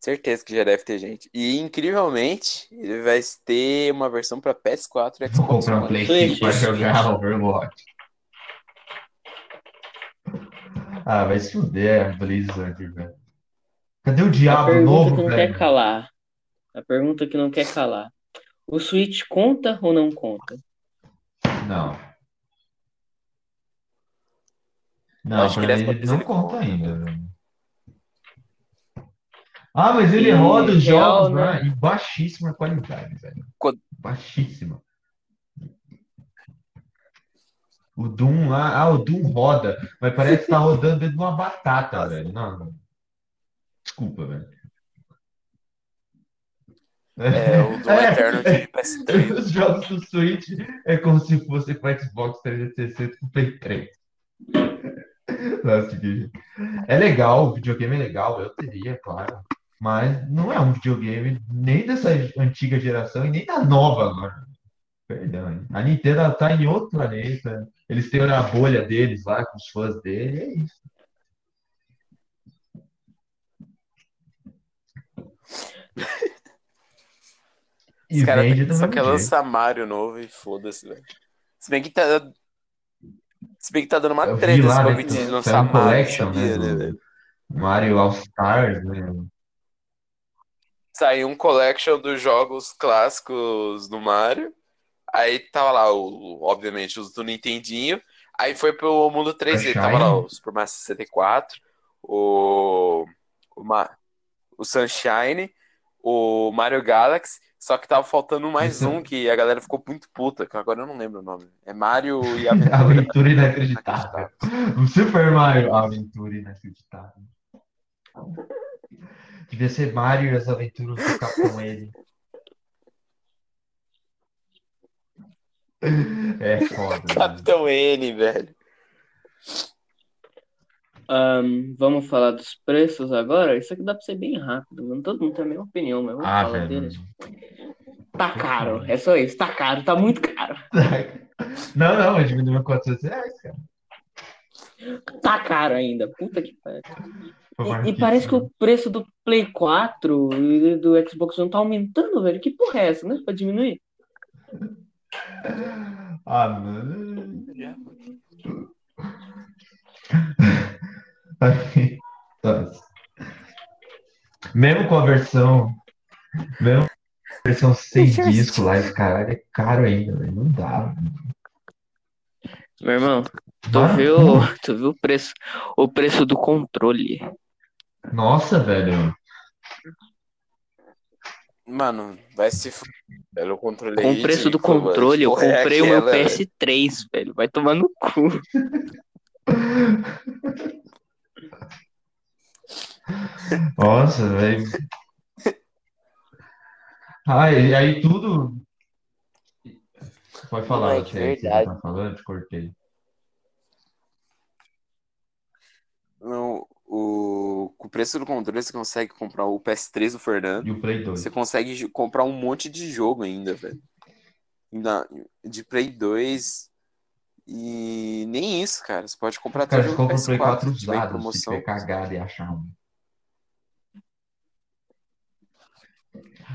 Certeza que já deve ter gente. E incrivelmente, ele vai ter uma versão para PS4 e Vou Xbox comprar um One. Play Play 5 pra cinco. jogar Overwatch. Ah, vai se fuder, a Blizzard, velho. Cadê o A Diabo pergunta novo, que não velho? quer calar. A pergunta que não quer calar. O Switch conta ou não conta? Não. Não, acho que pra mim ele vez não conta. ainda, velho. Ah, mas ele E roda os real, jogos né? lá em baixíssima qualidade, velho. Quando- Baixíssima. O Doom lá, ah, o Doom roda, mas parece que tá rodando dentro de uma batata, velho. Não, não. Desculpa, velho. É, o Doom É, Eterno é. de PS3. Os jogos do Switch é como se fosse com Xbox 360 com Play 3. Nossa, que- É legal, o videogame é legal, eu teria, claro. Mas não é um videogame nem dessa antiga geração e nem da nova agora. Perdão, hein? A Nintendo tá em outro planeta. Eles têm a bolha deles lá com os fãs dele, é isso. Os caras só quer lançar Mario novo e foda-se, velho. Se bem que tá. Se bem que tá dando uma treta esse né, bagulho de lançar Mario, collection, né, né? Mario All Stars, né? Saiu um collection dos jogos clássicos do Mario. Aí tava lá, o, obviamente, os do Nintendinho. Aí foi pro mundo 3D. Tava lá o Super Mario 64, o, o, Ma- o Sunshine, o Mario Galaxy. Só que tava faltando mais um que a galera ficou muito puta, que agora eu não lembro o nome. É Mario e Aventura. Aventura inacreditável. O Super Mario Aventura inacreditável. Devia ser Mario e as aventuras do Capitão Ele. É foda. né? Capitão N, velho. Ahn, vamos falar dos preços agora? Isso aqui dá pra ser bem rápido. Não todo mundo tem a mesma opinião, mas vamos Ah, falar velho. deles. Tá caro, é só isso. Tá caro, tá muito caro. Não, não, mas diminuiu 400 reais, cara. Tá caro ainda. Puta que pariu. E, e parece que o preço do Play 4 e do Xbox One tá aumentando, velho. Que porra é essa, né? Pra diminuir? Ah, mano. Nossa. Mesmo com a versão. Mesmo com a versão sem disco lá, esse caralho é caro ainda, velho. Não dá. Meu irmão, tu Mas, viu, tu viu o preço, o preço do controle? Nossa, velho. Mano, vai se velho, O controle é Com o preço do controle, eu porra é comprei o meu velho? PS3, velho. Vai tomar no cu. Nossa, velho. Ah, e aí tudo. Pode falar, Moleque, Tia, que você verdade. tá falando, te cortei. Não, o, com o preço do controle, você consegue comprar o PS3 do Fernando. E o Play 2. Você consegue comprar um monte de jogo ainda, velho. Ainda- De Play 2. E nem isso, cara. Você pode comprar até jogo compra o Play 4 PS4 se tiver em usado, se promoção. tiver cagado e achar um.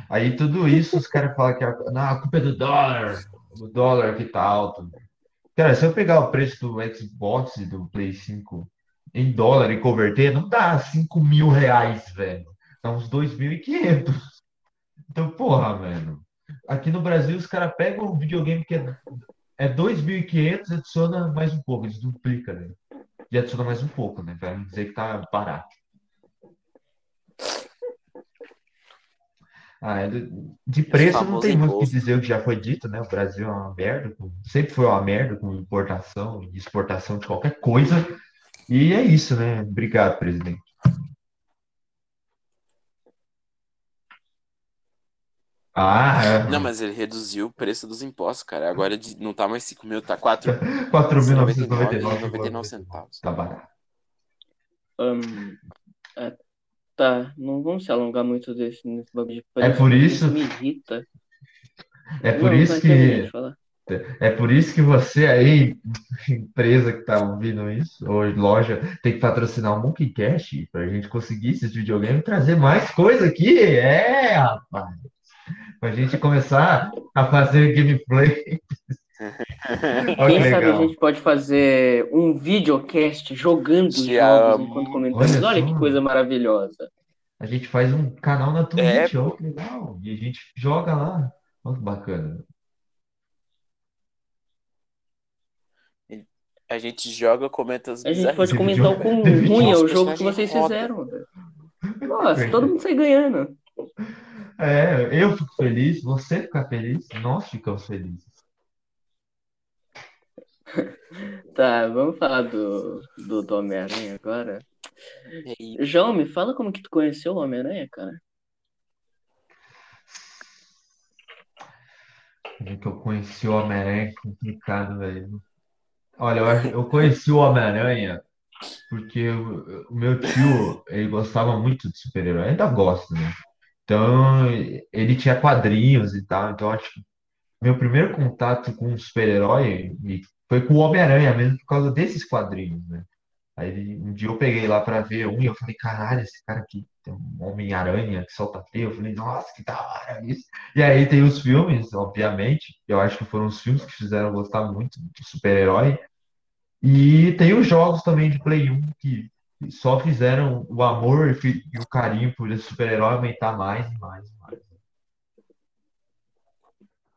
Aí tudo isso, os caras falam que a, não, a culpa é do dólar, o dólar que tá alto. Cara, se eu pegar o preço do Xbox e do Play 5 em dólar e converter, não dá 5 mil reais, velho. Dá uns 2.500. Então, porra, mano. Aqui no Brasil, os caras pegam um videogame que é, é 2.500 e adiciona mais um pouco, eles duplica, né? E adiciona mais um pouco, né? Pra não dizer que tá barato. Ah, é de preço não tem muito o que dizer o que já foi dito, né? O Brasil é uma merda, sempre foi uma merda com importação e exportação de qualquer coisa. E é isso, né? Obrigado, presidente. Ah, é. Não, mas ele reduziu o preço dos impostos, cara. Agora de- não tá mais 5 mil, tá 4 4.999 centavos. Tá barato. Ahn, é, tá, não vamos se alongar muito desse, nesse bagulho de É preço, por porque isso- me irrita. É por Não, isso que. É por isso que você aí, empresa que tá ouvindo isso, ou loja, tem que patrocinar o Monkeycast pra gente conseguir esses videogames e trazer mais coisa aqui. É, rapaz. Pra gente começar a fazer gameplay. Olha Quem que sabe a legal. gente pode fazer um videocast jogando os jogos enquanto comentamos. Olha Olha que coisa maravilhosa. A gente faz um canal na É, Twitch, pô. olha que legal. E a gente joga lá. Olha que bacana. A gente joga, comenta as A gente pode comentar o quão ruim é o jogo que vocês fizeram. Nossa, todo mundo sai ganhando. É, eu fico feliz, você fica feliz, nós ficamos felizes. Tá, vamos falar do, do, do Homem-Aranha agora. João, me fala como que tu conheceu o Homem-Aranha, cara. Como que eu conheci o Homem-Aranha? É complicado, velho. Olha, eu, eu conheci o Homem-Aranha porque o, o meu tio, ele gostava muito de super-herói, ainda gosta, né? Então, ele tinha quadrinhos e tal, então acho que meu primeiro contato com um super-herói foi com o Homem-Aranha mesmo por causa desses quadrinhos, né? Aí um dia eu peguei lá pra ver um e eu falei, caralho, esse cara aqui tem um Homem-Aranha que solta teia. Eu falei, nossa, que da hora isso. E aí tem os filmes, obviamente, eu acho que foram os filmes que fizeram gostar muito do super-herói. E tem os jogos também de Play 1 que só fizeram o amor e o carinho por esse super-herói aumentar mais e mais e mais.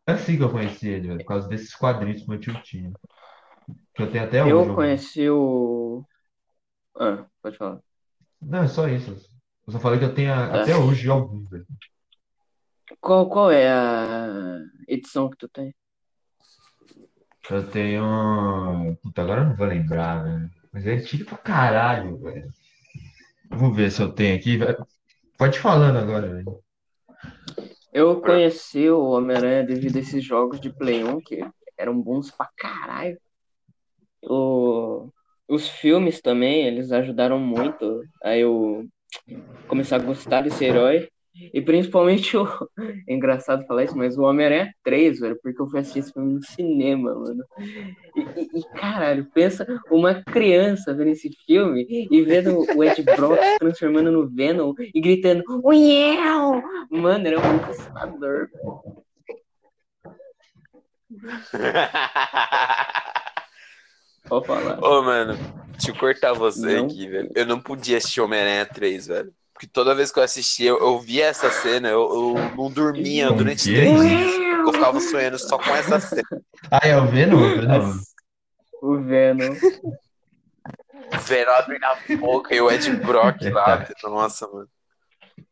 É assim que eu conheci ele, velho, por causa desses quadrinhos que meu tio tinha. Que eu tenho até hoje. Eu conheci o. Ah, pode falar. Não, é só isso. Eu só falei que eu tenho a- até hoje alguns, velho. Qual, qual é a edição que tu tem? Eu tenho. Puta, agora eu não vou lembrar, velho. Mas é antigo pra caralho, velho. Vou ver se eu tenho aqui. velho. Pode ir falando agora, velho. Eu conheci o Homem-Aranha devido a esses jogos de Play 1 que eram bons pra caralho. O... Os filmes também, eles ajudaram muito a eu começar a gostar desse herói. E principalmente o. É engraçado falar isso, mas o Homem-Aranha 3, velho, porque eu fui assistir esse filme no cinema, mano. E, e- caralho, pensa uma criança vendo esse filme e vendo o Ed Brock se transformando no Venom e gritando, Uiel! Mano, era muito assustador. Pode falar. Ô, mano, deixa eu cortar você Não. aqui, velho. Eu não podia assistir Homem-Aranha 3, velho. Porque toda vez que eu assistia, eu, eu via essa cena, eu, eu não dormia durante que é? três dias. Eu ficava sonhando só com essa cena. Ah, é o Venom? O Venom. O Venom. Abrindo a boca e o Ed Brock lá. Nossa, mano.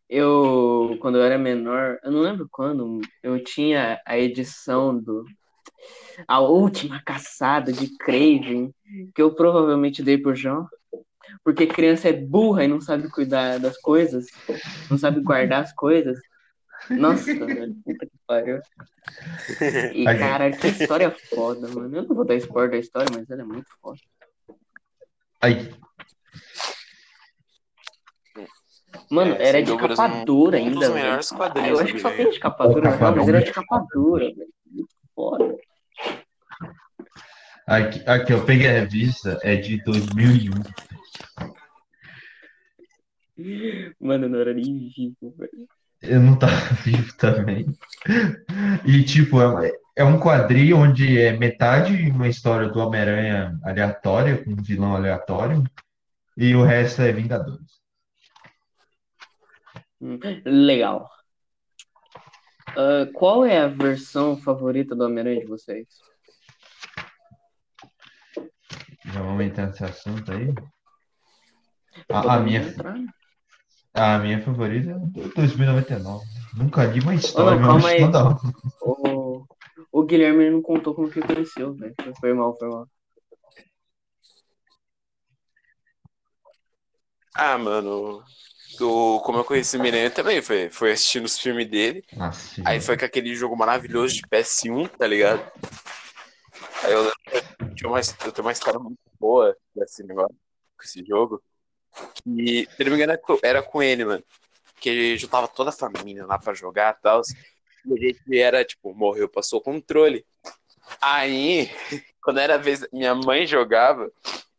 eu, quando eu era menor, eu não lembro quando, eu tinha a edição do A Última Caçada de Craven, que eu provavelmente dei pro João, porque criança é burra e não sabe cuidar das coisas, não sabe guardar as coisas. Nossa, velho, puta que pariu. E, cara, que história foda, mano. Eu não vou dar spoiler da história, mas ela é muito foda. Aí, Mano, É, era de dúvidas, capa um- dura um ainda, dos melhores Ah, quadrinhos eu do acho que só tem de capa dura, Capa não, mas era de capa dura, velho. Muito foda. Aqui, aqui, eu peguei a revista, é de 2001. Mano, não era nem vivo, velho. Eu não tava vivo também. E, tipo, é, é um quadrinho onde é metade uma história do Homem-Aranha aleatória, com um vilão aleatório, e o resto é Vingadores. Legal. Ah, qual é a versão favorita do Homem-Aranha de vocês? Já vamos entrar nesse assunto aí? A, a minha, entrar? a minha favorita é o 2099. Nunca li uma história, não, mas calma acho aí. toda. O, o Guilherme não contou como que conheceu, velho. Foi mal, foi mal. Ah, mano. O, como eu conheci o Miranha também, foi, foi assistindo os filmes dele. Nossa, Aí foi com aquele jogo maravilhoso de PS1, tá ligado? Aí eu tinha uma, eu tenho uma história muito boa desse negócio, com esse jogo. E, se não me engano, era com- era com ele, mano. Que juntava toda a família lá pra jogar e tal. E a gente era, tipo, morreu, passou o controle. Aí, quando era a vez minha mãe jogava,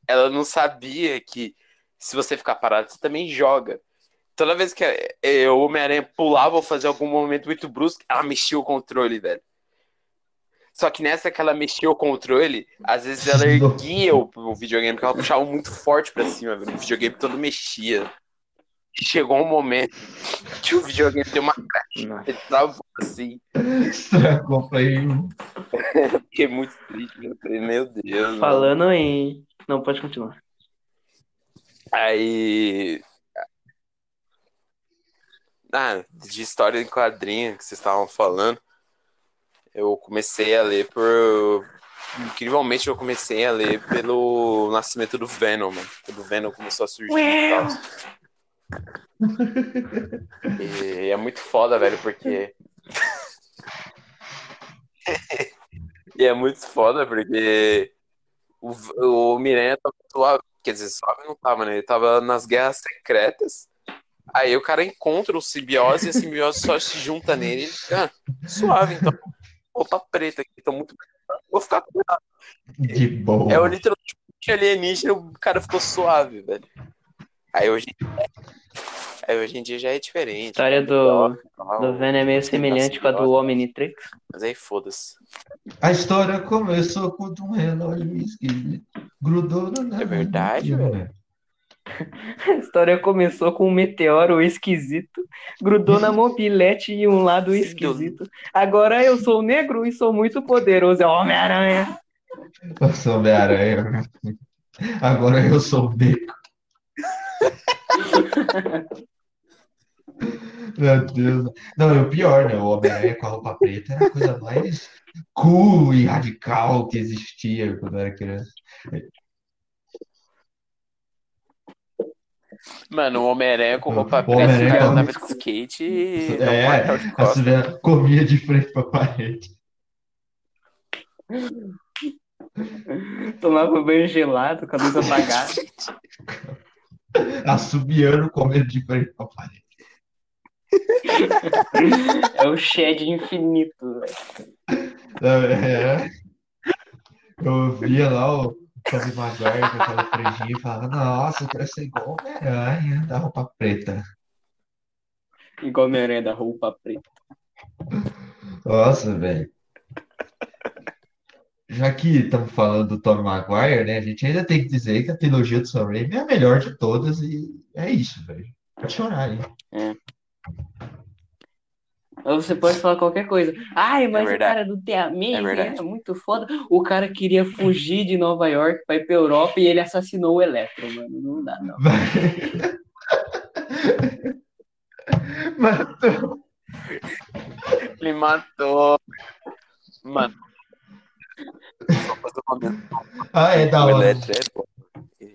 ela não sabia que se você ficar parado, você também joga. Toda vez que o Homem-Aranha pulava ou fazia algum movimento muito brusco, ela mexia o controle, velho. Só que nessa que ela mexia o controle, às vezes ela erguia o, o videogame, porque ela puxava muito forte pra cima, velho. O videogame todo mexia. Chegou um momento que o videogame deu uma Nossa. ele travou assim. Estragou pra ele. Fiquei muito triste, meu Deus, meu Deus. mano. Falando em. Não, pode continuar. Aí. Ah, de história em quadrinho que vocês estavam falando, eu comecei a ler por. Incrivelmente, eu comecei a ler pelo nascimento do Venom, mano. Quando o Venom começou a surgir e tal. E é muito foda, velho, porque. e é muito foda, porque o, o Miranha tava suave. Quer dizer, suave não tava, né? Ele tava nas guerras secretas. Aí o cara encontra o simbiose e a simbiose só se junta nele e ele fica ah, suave, então. Roupa preta aqui, tô muito. Vou ficar com ela. De boa. É o literalmente alienígena, o cara ficou suave, velho. Aí hoje, aí hoje em dia já é A diferente. história do, do Venom é meio semelhante com a do Omnitrix. Mas aí foda-se. A história começou quando um relógio esquisito grudou na É verdade, velho. A história começou com um meteoro esquisito, grudou na mobilete e um lado esquisito. Agora eu sou negro e sou muito poderoso. É o Homem-Aranha. Eu sou Homem-Aranha. Agora eu sou o Beco. Meu Deus. Não, e o pior, né? O Homem-Aranha com a roupa preta era a coisa mais cool e radical que existia quando eu era criança. Mano, o Homem-Aranha com roupa preta, o Homem-Aranha cara com- andava de skate e É, de a. Suzana comia de frente pra parede. Tomava banho gelado, com a luz apagada. Assobiando, comendo de frente pra parede. É o Shed infinito. velho. É. Eu via lá o Tobey Maguire com aquela franjinha e falava, nossa, eu quero ser igual Homem-Aranha da roupa preta. Igual Homem-Aranha da roupa preta. Nossa, velho. Já que estamos falando do Tobey Maguire, né? A gente ainda tem que dizer que a trilogia do Sam Raimi é a melhor de todas e é isso, velho. Pode chorar, hein? Ou você pode falar qualquer coisa. Ai, mas o verdade. cara do The Amazing É é muito foda. O cara queria fugir de Nova York pra ir pra Europa e ele assassinou o Electro, mano. Não dá, não. Matou. Ele matou. Mano. Só fazer menção. Ah, é da O hora. Eletro é bom.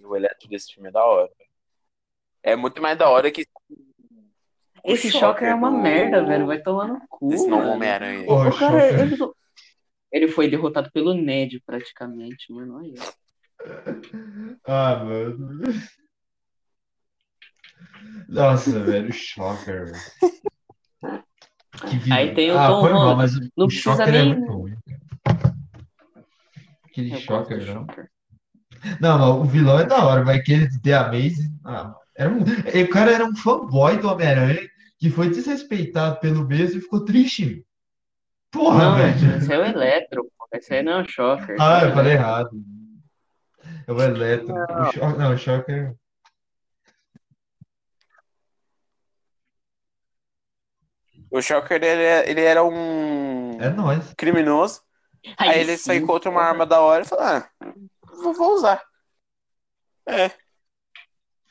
O Eletro desse filme é da hora. É muito mais da hora que O Esse Shocker Shocker é uma do- merda, velho. Vai tomar no cu. esse novo mano. Homem-Aranha. O cara, Shocker. ele, ele foi derrotado pelo Ned, praticamente, mano. Olha. Ah, mano. Nossa, velho, Shocker, velho. Aí tem o ah, Tom Holland. mas Não o precisa Shocker é nem- muito ruim. Aquele Shocker, não. Shocker. Não, mas o vilão é da hora, mas aquele de The Amazing. Ah, era um... O cara era um fanboy do Homem-Aranha que foi desrespeitado pelo mesmo e ficou triste. Porra, Não, velho. esse é o Eletro, pô. Esse aí não é o Shocker. Ah, é eu falei errado. É o Eletro. O Shocker, não, o Shocker. O Shocker, ele, é- ele era um É nóis. criminoso. Aí, ele sim, só encontra uma arma da hora e fala, ah, vou, vou usar. É,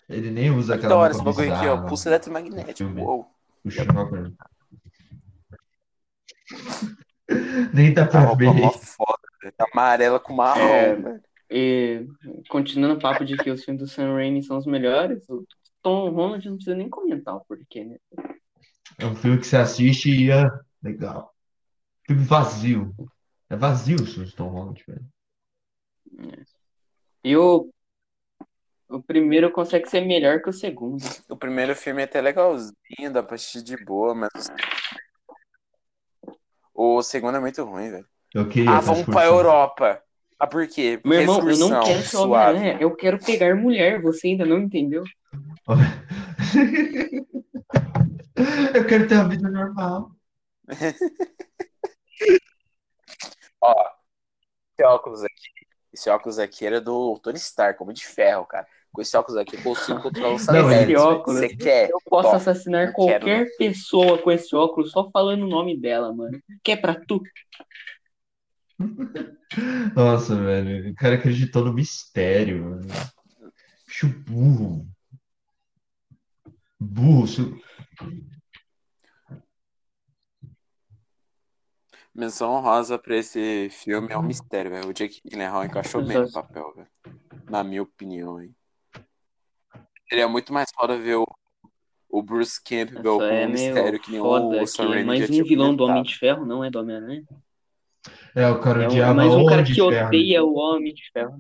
Ele nem usa que aquela da hora esse bagulho aqui, ó. Pulso eletromagnético. Uou. O Shocker. Nem dá pra ver. mó foda, velho. Amarela com marrom, É. velho. E continuando o papo de que os filmes do Sam Raimi são os melhores, o Tom Holland não precisa nem comentar o porquê, né? É um filme que você assiste e é legal. Filme vazio. É vazio o filme de Tom Holland, velho. E o, o primeiro consegue ser melhor que o segundo. O primeiro filme é até legalzinho, dá pra assistir de boa, mas o segundo é muito ruim, velho. Ah, vamos pra. Europa. Ah, por quê? Porque Meu irmão, eu não quero ser. Homem-Aranha, eu quero pegar mulher, você ainda não entendeu? Eu quero ter uma vida normal. Ó, esse óculos aqui, esse óculos aqui era do Tony Stark, Homem de Ferro, cara. Com esse óculos aqui eu consigo controlar velho. óculos- Você quer? Eu posso Toma. assassinar não quero, qualquer pessoa com esse óculos só falando o nome dela, mano. Que é pra tu. Nossa, velho. O cara acreditou no mistério. mano. Bicho burro. Burro. su- Menção honrosa pra esse filme é um mistério, velho. O Jake Gyllenhaal encaixou bem no papel, velho. Na minha opinião, hein. Seria muito mais foda ver o, o Bruce Campbell Só com é um mistério que nem foda o Sam Raimi mais já um vilão do Homem de Ferro não é do Homem-Aranha. É, o cara É odiava mais o um cara que Ferro. odeia o Homem de Ferro.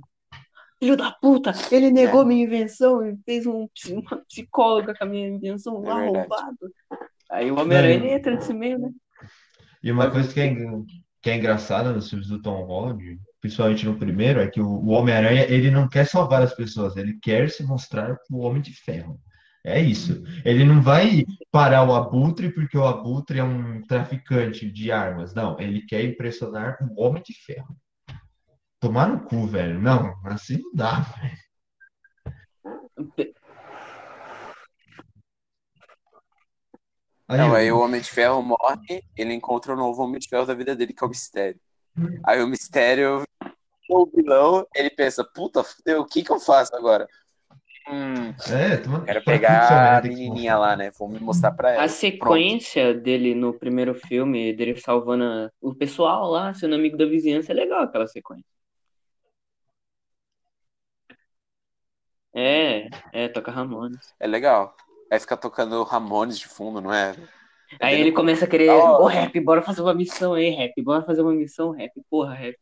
Filho da puta, ele negou minha invenção e fez um, uma psicóloga com a minha invenção É arrombado. Aí o Homem-Aranha Velho. entra nesse meio, né? E uma coisa que é, que é engraçada nos filmes do Tom Holland, principalmente no primeiro, é que o, Homem-Aranha, ele não quer salvar as pessoas, ele quer se mostrar o Homem de Ferro. É isso. Ele não vai parar o Abutre porque o Abutre é um traficante de armas. Não, ele quer impressionar o Homem de Ferro. Tomar no cu, velho. Não, assim não dá, velho. Aí, Não, aí o Homem de Ferro morre, ele encontra o novo Homem de Ferro da vida dele, que é o Mistério. Aí o Mistério, o vilão, ele pensa, puta, fudeu, o que que eu faço agora? Hum, é, toma, quero pegar Homem-Aranha a menininha lá, né? Vou me mostrar pra ela. A sequência dele no primeiro filme, dele salvando a- o pessoal lá, sendo amigo da vizinhança, é legal aquela sequência. É, é, toca Ramones. É legal. Aí fica tocando Ramones de fundo, não é? Aí ele começa a querer, hora. ô rap, bora fazer uma missão aí, rap, bora fazer uma missão, rap, porra, rap.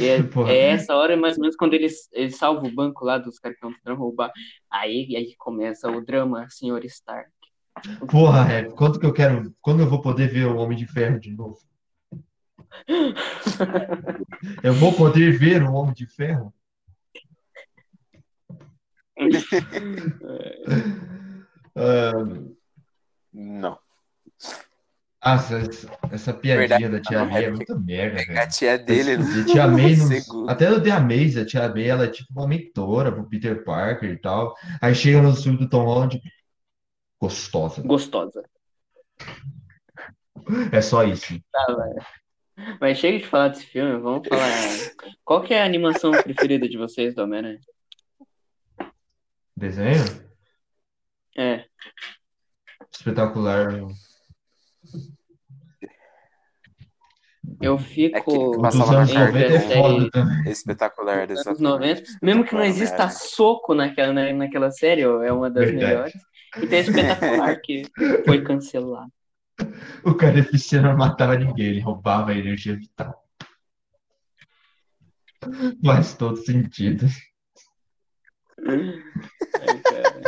E é, Porra. é essa hora, mais ou menos, quando ele, ele salva o banco lá dos caras que estão tentando roubar. Aí, aí começa o drama, Senhor Stark. Porra, Rap, quando que eu quero. Quando eu vou poder ver o Homem de Ferro de novo? Eu vou poder ver o Homem de Ferro? Ah, Não. Nossa, essa, piadinha Verdade, da Tia May é é muito merda, Pegar a velho. tia dele A Tia May, não- até no The Amazing, a Tia May, ela é tipo uma mentora pro Peter Parker e tal. Aí chega no filme do Tom Holland, gostosa. Gostosa. É só isso. Mas chega de falar desse filme, vamos falar. Qual que é a animação preferida de vocês do Homem-Aranha? Desenho? É, Espetacular. Eu É que fico dos passava na anos entre 90 a é espetacular, dos anos exatamente. 90, mesmo que não exista né? soco naquela, na- naquela série, ó, é uma das Verdade. melhores. E tem a espetacular que foi cancelado. O cara eficiente não matava ninguém, ele roubava a energia vital. Faz todo sentido. Ai, cara.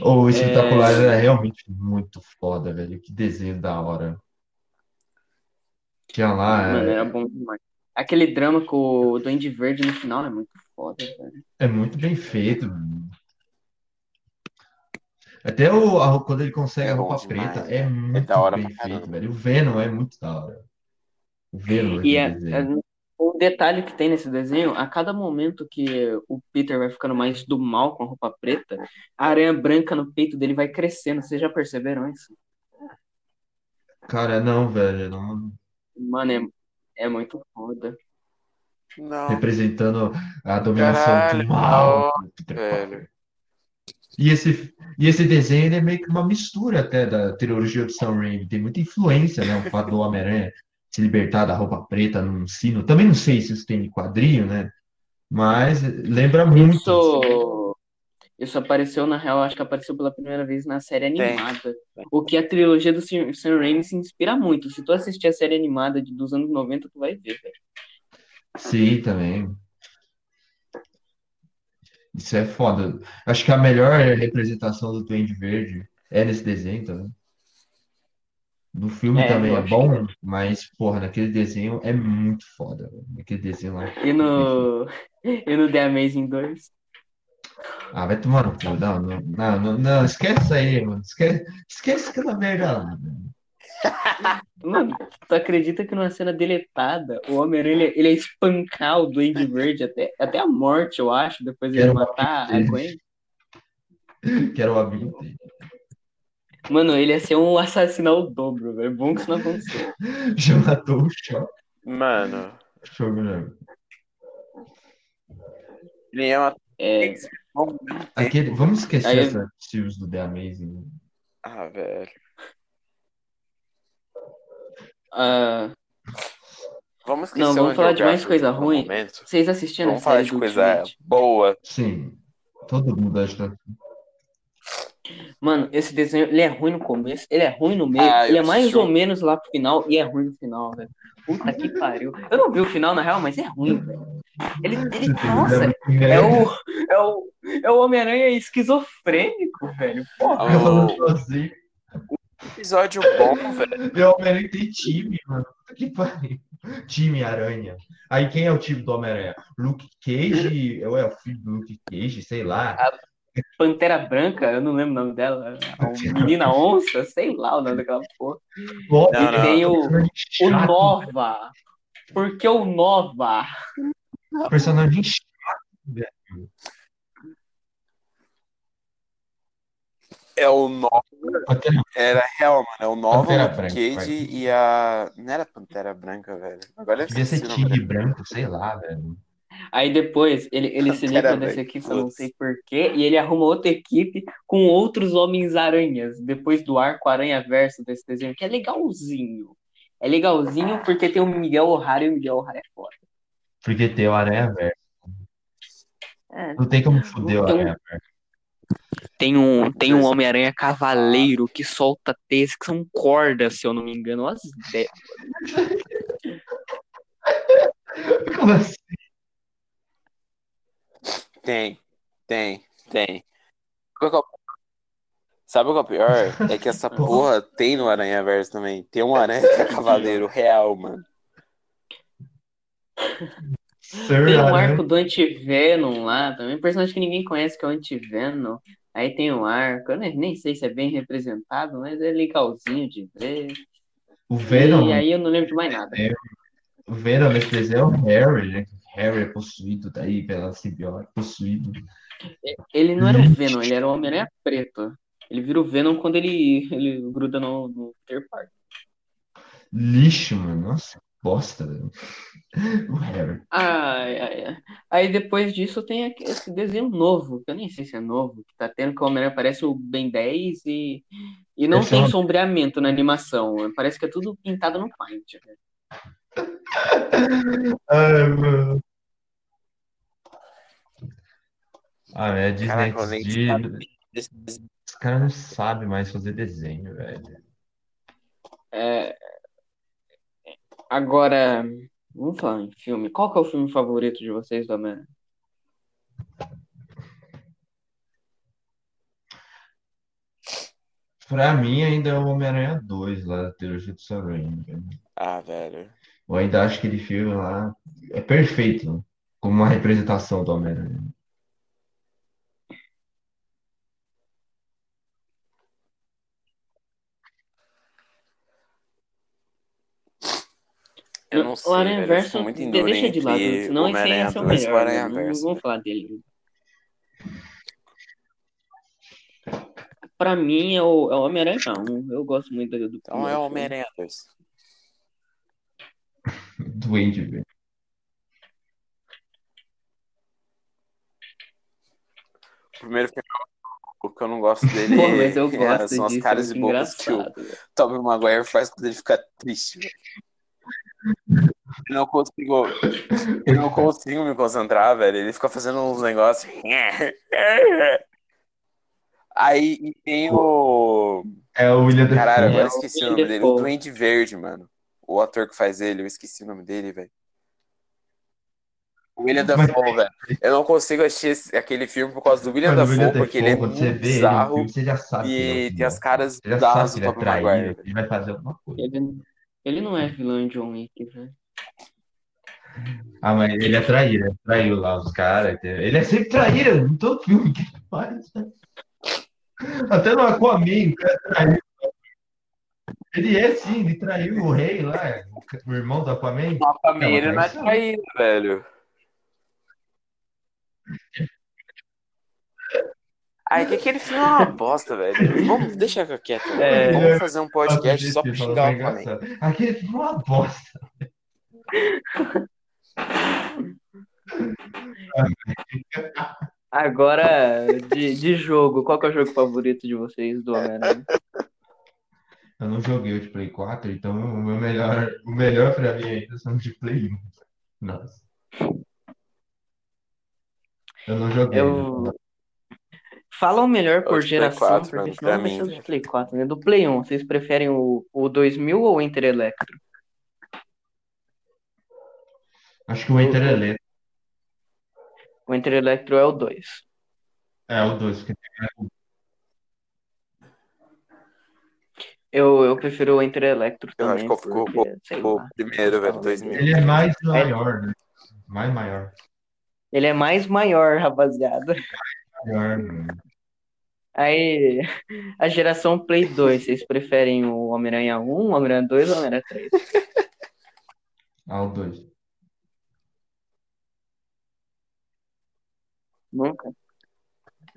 O espetacular É. era realmente muito foda, velho. Que desenho da hora. Tinha lá, Mano, é, era bom demais. Aquele drama com o Duende Verde no final é muito foda, velho. é muito bem feito. Até o, a- quando ele consegue É a roupa demais, preta, né? é muito da hora bem feito, velho. O Venom é muito da hora. O Venom E é, desenho. é- um detalhe que tem nesse desenho, a cada momento que o Peter vai ficando mais do mal com a roupa preta, a aranha branca no peito dele vai crescendo. Vocês já perceberam isso? Cara, não, velho. Não, Mano, é, é muito foda. Não, representando a dominação Caralho, do mal. velho. E esse, e esse desenho ele é meio que uma mistura até da trilogia do Sam Raimi. Tem muita influência, né? O fato do Homem-Aranha se libertar da roupa preta num sino. Também não sei se isso tem de quadrinho, né? Mas lembra muito. Isso, isso apareceu, na real, acho que apareceu pela primeira vez na série Tem. animada. O que a trilogia do Sam Sam Raimi se inspira muito. Se tu assistir a série animada de, dos anos 90, tu vai ver, velho. Sim, também. Isso é foda. Acho que a melhor representação do Duende Verde é nesse desenho também. No filme É, também é bom, mas, porra, naquele desenho é muito foda. velho. Naquele desenho lá. E no, e no The Amazing 2. Ah, vai tomar no cu. Não, não, não, não, não, esquece isso aí, mano. Esquece, esquece aquela merda lá. Mano, tu acredita que numa cena deletada, o Homem-Aranha ele, ele ia espancar o Duende Verde até, até a morte, eu acho, depois ele matar a. Gwen? Que era o amigo dele. Mano, ele ia ser um assassino ao dobro, velho. Bom que isso não aconteceu. Já matou o choque. Mano, Choque, né? ele é uma. É, Aquele, vamos esquecer Aí- essa filmes do The Amazing. Ah, velho. ah, Vamos esquecer Não, vamos falar de mais coisa ruim. momento. vocês assistiram a Vamos falar série de do coisa Ultimate? boa. Sim, todo mundo acha. Mano, esse desenho, ele é ruim no começo, ele é ruim no meio, Ah, ele é mais ou menos lá pro final e é ruim no final, velho. Puta que pariu. Eu não vi o final, na real, mas é ruim, velho. Ele, ele, nossa, é o, é o, é o Homem-Aranha esquizofrênico, velho. Porra. Ah, Eu falando sozinho. Episódio bom, velho. Meu Homem-Aranha tem time, mano. Que pariu. Time Aranha. Aí quem é o time do Homem-Aranha? Luke Cage, ou é o filho do Luke Cage, sei lá. Pantera Branca, eu não lembro o nome dela. A Menina Onça, sei lá o nome daquela porra. Ó, Não, não. Tem o, o chato, Nova. Por que o Nova? personagem chato. É o Nova. Pantera- Era real, mano. É o Nova, Pantera o Branca, Cage vai. e a. Não era Pantera Branca, velho. Agora Devia ser Tigre Branco, sei lá, velho. Aí depois ele, ele se livra dessa equipe, eu não sei porquê, e ele arruma outra equipe com outros Homens-Aranhas, depois do arco Aranha-Verso desse desenho, que é legalzinho. É legalzinho porque tem o Miguel O'Hara e o Miguel O'Hara é foda. Porque tem o Aranha Verso. É, Não tem como foder o um- Aranha Verso. Tem um, tem um Homem-Aranha Cavaleiro que solta T's que são cordas, se eu não me engano. As ideias. Como assim? Tem, tem, tem. É Sabe o que é o pior? É que essa porra tem no Aranha Verso também. Tem um aranha que é cavaleiro real, mano. Tem um Aranha. arco do Anti-Venom lá também, um personagem que ninguém conhece que é o Anti-Venom. Aí tem um arco, eu nem, nem sei se é bem representado, mas é legalzinho de ver. O Venom, E aí eu não lembro de mais nada. o Venom desenho é o Harry, né? Harry é possuído daí pela simbionte, possuído. Ele não era o Venom, ele era o Homem-Aranha preto. Ele vira o Venom quando ele, ele gruda no, no Peter Parker. Lixo, mano. Nossa, bosta, velho. O Harry. Ai, ai, ai. Aí depois disso tem esse desenho novo, que eu nem sei se é novo, que tá tendo que o Homem-Aranha parece o Ben 10 e, e não Esse tem é um- sombreamento na animação. Parece que é tudo pintado no Paint. velho. Ai, mano. Ah, é Disney Caraca, XD. Os caras não sabem mais fazer desenho, velho. É, agora, vamos falar em filme. Qual que é o filme favorito de vocês do Homem-Aranha? Pra mim, ainda é o Homem-Aranha 2, lá da trilogia do Sam Raimi. Ah, velho. Eu ainda acho que aquele filme lá é perfeito, né? como uma representação do Homem-Aranha. Eu não O sei, Aranha velho. Verso, muito em de- dúvida deixa de lado, senão o esse é o 2 o melhor. Aranha? Não, Verso. vamos falar dele. Pra mim é o, é o Homem-Aranha 1. Eu gosto muito do, do Então é o. Homem-Aranha 2. Duende, velho. O primeiro filme, o que eu não gosto dele Pô, mas eu é- gosto são as caras é e muito bocas que o. Tobey Maguire faz quando ele fica triste. Não consigo, eu não consigo me concentrar, velho. Ele fica fazendo uns negócios. Aí e tem o. É o William Caralho, agora É, eu esqueci o o nome dele. O. Duende Verde, mano. O ator que faz ele, eu esqueci o nome dele, velho. O William Dafoe, velho. Eu não consigo assistir esse- aquele filme por causa do William Dafoe, William porque ele é muito ele bizarro filme, você já sabe ele é e um tem as caras sabe do ele é Tobey Maguire, ele vai fazer alguma coisa. Ele, ele não é vilão de John Wick, velho. Ah, mas ele é traíra, traiu lá os caras. Ele é sempre traíra em todo filme que ele faz. né? Até no Aquaman, o cara traiu. Ele é sim, ele traiu o rei lá, o irmão do Aquaman. O Aquaman, ele não é traíra, velho. Ai, que aquele filme é uma bosta, velho. Vamos, deixa quieto. É. Vamos fazer um podcast só pra xingar o é Aquaman. engraçado. Aquele filme é uma bosta. Agora, de, de jogo, qual que é o jogo favorito de vocês do Homem-Aranha? Eu não joguei o de Play 4, então o meu melhor, o melhor pra mim ainda são de Play 1. Nossa. Eu não joguei. Eu- Fala o melhor É por geração, 4, porque mano, senão pra vai mim, ser o de velho. Play 4, né? Do Play 1, vocês preferem o, o 2000 ou o Inter Electro? Acho que o Enter Electro O Inter Electro é o 2. é o 2, porque Eu, eu prefiro o Inter Electro Eu acho também, que eu fico- porque, sei O primeiro, velho, 2000. ele é mais maior, né? Mais maior. Ele é mais maior, rapaziada. Aí, a geração Play 2, vocês preferem o Homem-Aranha 1, o Homem-Aranha 2 ou o Homem-Aranha 3? Ah, o 2. Nunca?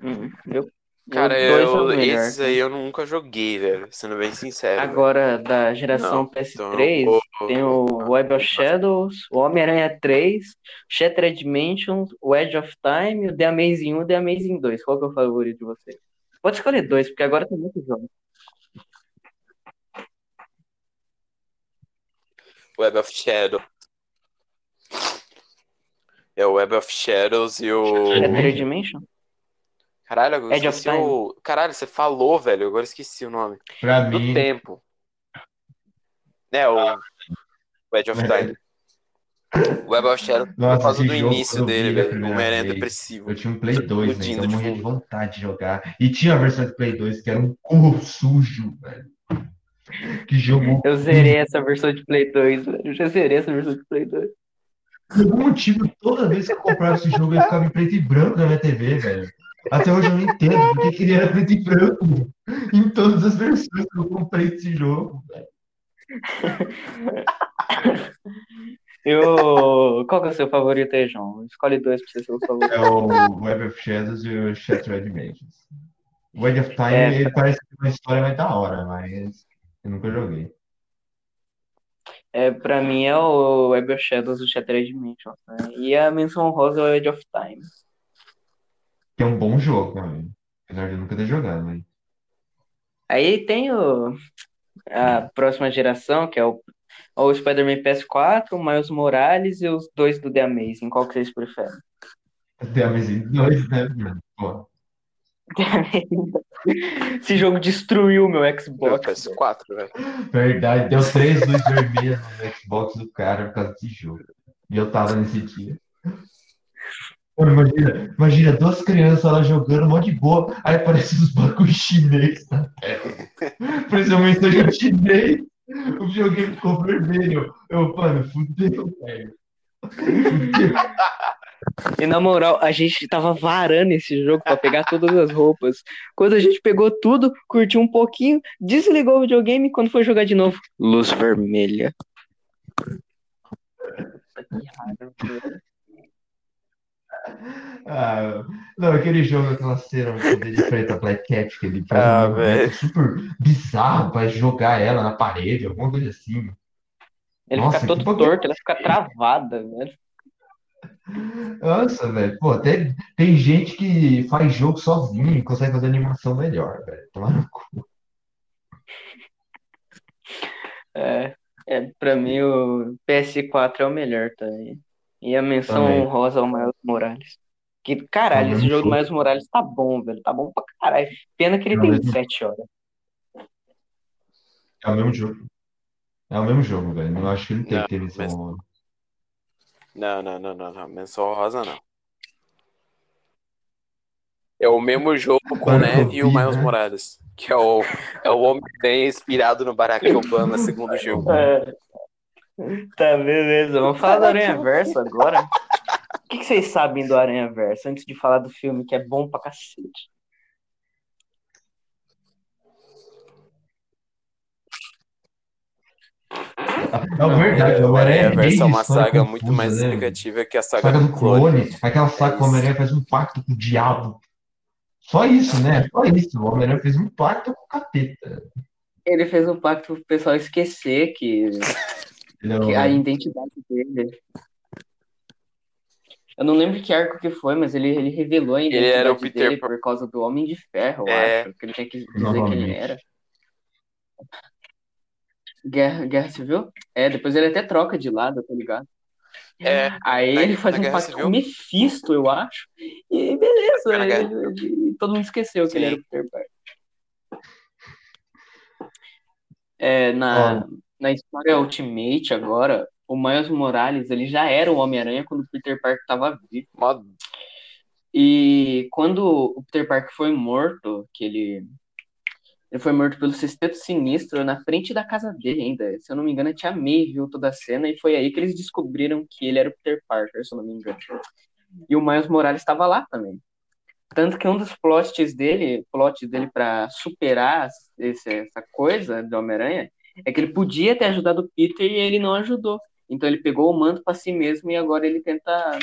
Hum, eu, Cara, o 2 é o eu, melhor. esses aí eu nunca joguei, velho. Sendo bem sincero. velho. Agora, da geração Não, então PS3, eu vou- tem o Web of Shadows, o Homem-Aranha 3, Shattered Dimensions, o Edge of Time, o The Amazing 1 e o The Amazing 2. Qual que é o favorito de vocês? Pode escolher dois, porque agora tem muitos jogos. Web of Shadows. É o Web of Shadows e o. Shattered Dimension? Caralho, eu Edge esqueci o. Caralho, você falou, velho. Agora esqueci o nome. Pra Do mim, tempo. É, o. o Edge of Time. O Web of Shadows por Nossa, causa esse do início dele, velho. O primeira Homem-Aranha vez, depressivo. eu tinha um Play 2, velho, Explodindo então eu de morria de vontade de jogar. E tinha a versão de Play 2 que era um cu sujo, velho. Que jogo. Eu zerei essa versão de Play 2, velho. Eu já zerei essa versão de Play 2. Por algum motivo, toda vez que eu comprava esse jogo, ele ficava em preto e branco na minha TV, velho. Até hoje eu não entendo porque que ele era preto e branco em todas as versões que eu comprei desse jogo, velho. Eu... Qual que é o seu favorito aí, João? Escolhe dois pra ser seu favorito. É o Web of Shadows e o Shattered Dimensions. O Edge of Time, É, ele parece ter uma história mais da hora, mas eu nunca joguei. É, pra mim é o Web of Shadows do Shattered Dimensions, né? E a menção rosa é o Edge of Time. Que é um bom jogo, né? Apesar de eu nunca ter jogado, mas. Aí tem o, a próxima geração, que é o, o Spider-Man PS4, o Miles Morales e os dois do The Amazing. Qual que vocês preferem? The Amazing 2, né? mano? Pô. Esse jogo destruiu meu Meu Xbox. PS4, velho. Verdade, deu três luzes vermelhas no Xbox do cara por causa desse jogo. E eu tava nesse dia. Imagina, imagina duas crianças lá jogando, mó de boa, aí aparece os bagulho chinês na tela. Principalmente seja chinês, o videogame ficou vermelho. Eu, mano, fudeu, velho. E na moral, a gente tava varando esse jogo pra pegar todas as roupas. Quando a gente pegou tudo, curtiu um pouquinho, desligou o videogame quando foi jogar de novo. Luz vermelha. Ah, não, aquele jogo, aquela cena ele enfrenta a Black Cat, que ele faz Ah, um velho. super bizarro pra jogar ela na parede, alguma coisa assim. Ele Nossa, fica todo que torto, ela fica travada, velho. Nossa, velho, pô, tem, tem gente que faz jogo sozinho e consegue fazer animação melhor, velho. Tomar no cu. É, é, pra mim o PS4 é o melhor também. E a menção Também. honrosa ao Miles Morales. Que caralho, o esse jogo do. Miles Morales tá bom, velho. Tá bom pra caralho. Pena que ele É o tem mesmo- 7 horas. É o mesmo jogo. É o mesmo jogo, velho. Não acho que ele tem Não, que ter missão mas- honrosa. Não, não, não, não, não. Menção rosa não. É o mesmo jogo com o Neve e o Miles né? Morales. Que é o, é o Homem-Aranha inspirado no Barack Obama, segundo jogo. É. Tá, beleza. Vamos falar do Aranha Verso agora. O que, que vocês sabem do Aranha Verso antes de falar do filme que é bom pra cacete? É verdade, o o Aranha Verso é uma saga muito mais né? explicativa que a saga, Saga do do clone. clone, aquela saga É que o Homem-Aranha faz um pacto com o diabo. Só isso, né? Só isso. O Homem-Aranha fez um pacto com o capeta. Ele fez um pacto pro pessoal esquecer que, Ele que a identidade dele. Eu não lembro que arco que foi, mas ele, ele revelou a Ele identidade era o Peter dele por causa do Homem de Ferro, eu É. acho. Que ele tinha que dizer quem ele era. Guerra, Guerra Civil? É, depois ele até troca de lado, tá ligado? É, Aí na- ele faz um pacto com o Mephisto, eu acho. E beleza, Guerra- ele- ele- todo mundo esqueceu que ele era o Sim. Peter Parker. É, na, na história Ultimate agora, o Miles Morales ele já era o Homem-Aranha quando o Peter Parker estava vivo. mó- E quando o Peter Parker foi morto, que ele, ele foi morto pelo Sexteto Sinistro na frente da casa dele ainda. Se eu não me engano, a Tia May viu toda a cena e foi aí que eles descobriram que ele era o Peter Parker, se eu não me engano. E o Miles Morales estava lá também. Tanto que um dos plots dele, plot dele para superar esse- essa coisa do Homem-Aranha, é que ele podia ter ajudado o Peter e ele não ajudou. Então ele pegou o manto para si mesmo e agora ele tenta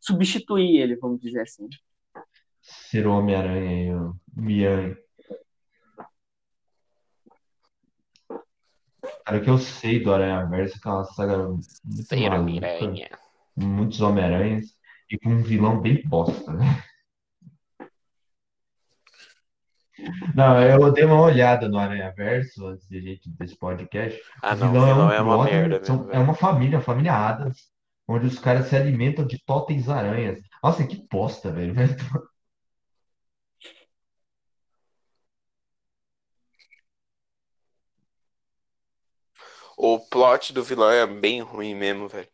substituir ele, vamos dizer assim. Ser o Homem-Aranha e o Mian. Cara, o que eu sei do Aranha Verso é que é uma saga muito Ser Homem-Aranha. muitos Homem-Aranhas e com um vilão bem bosta, né? Não, eu dei uma olhada no Aranha Verso antes de gente desse podcast. Ah, não, o vilão é um é uma brother, merda são- mesmo, é uma família, a família Adams, onde os caras se alimentam de totens aranhas. Nossa, que bosta, velho. O plot do vilão é bem ruim mesmo, velho.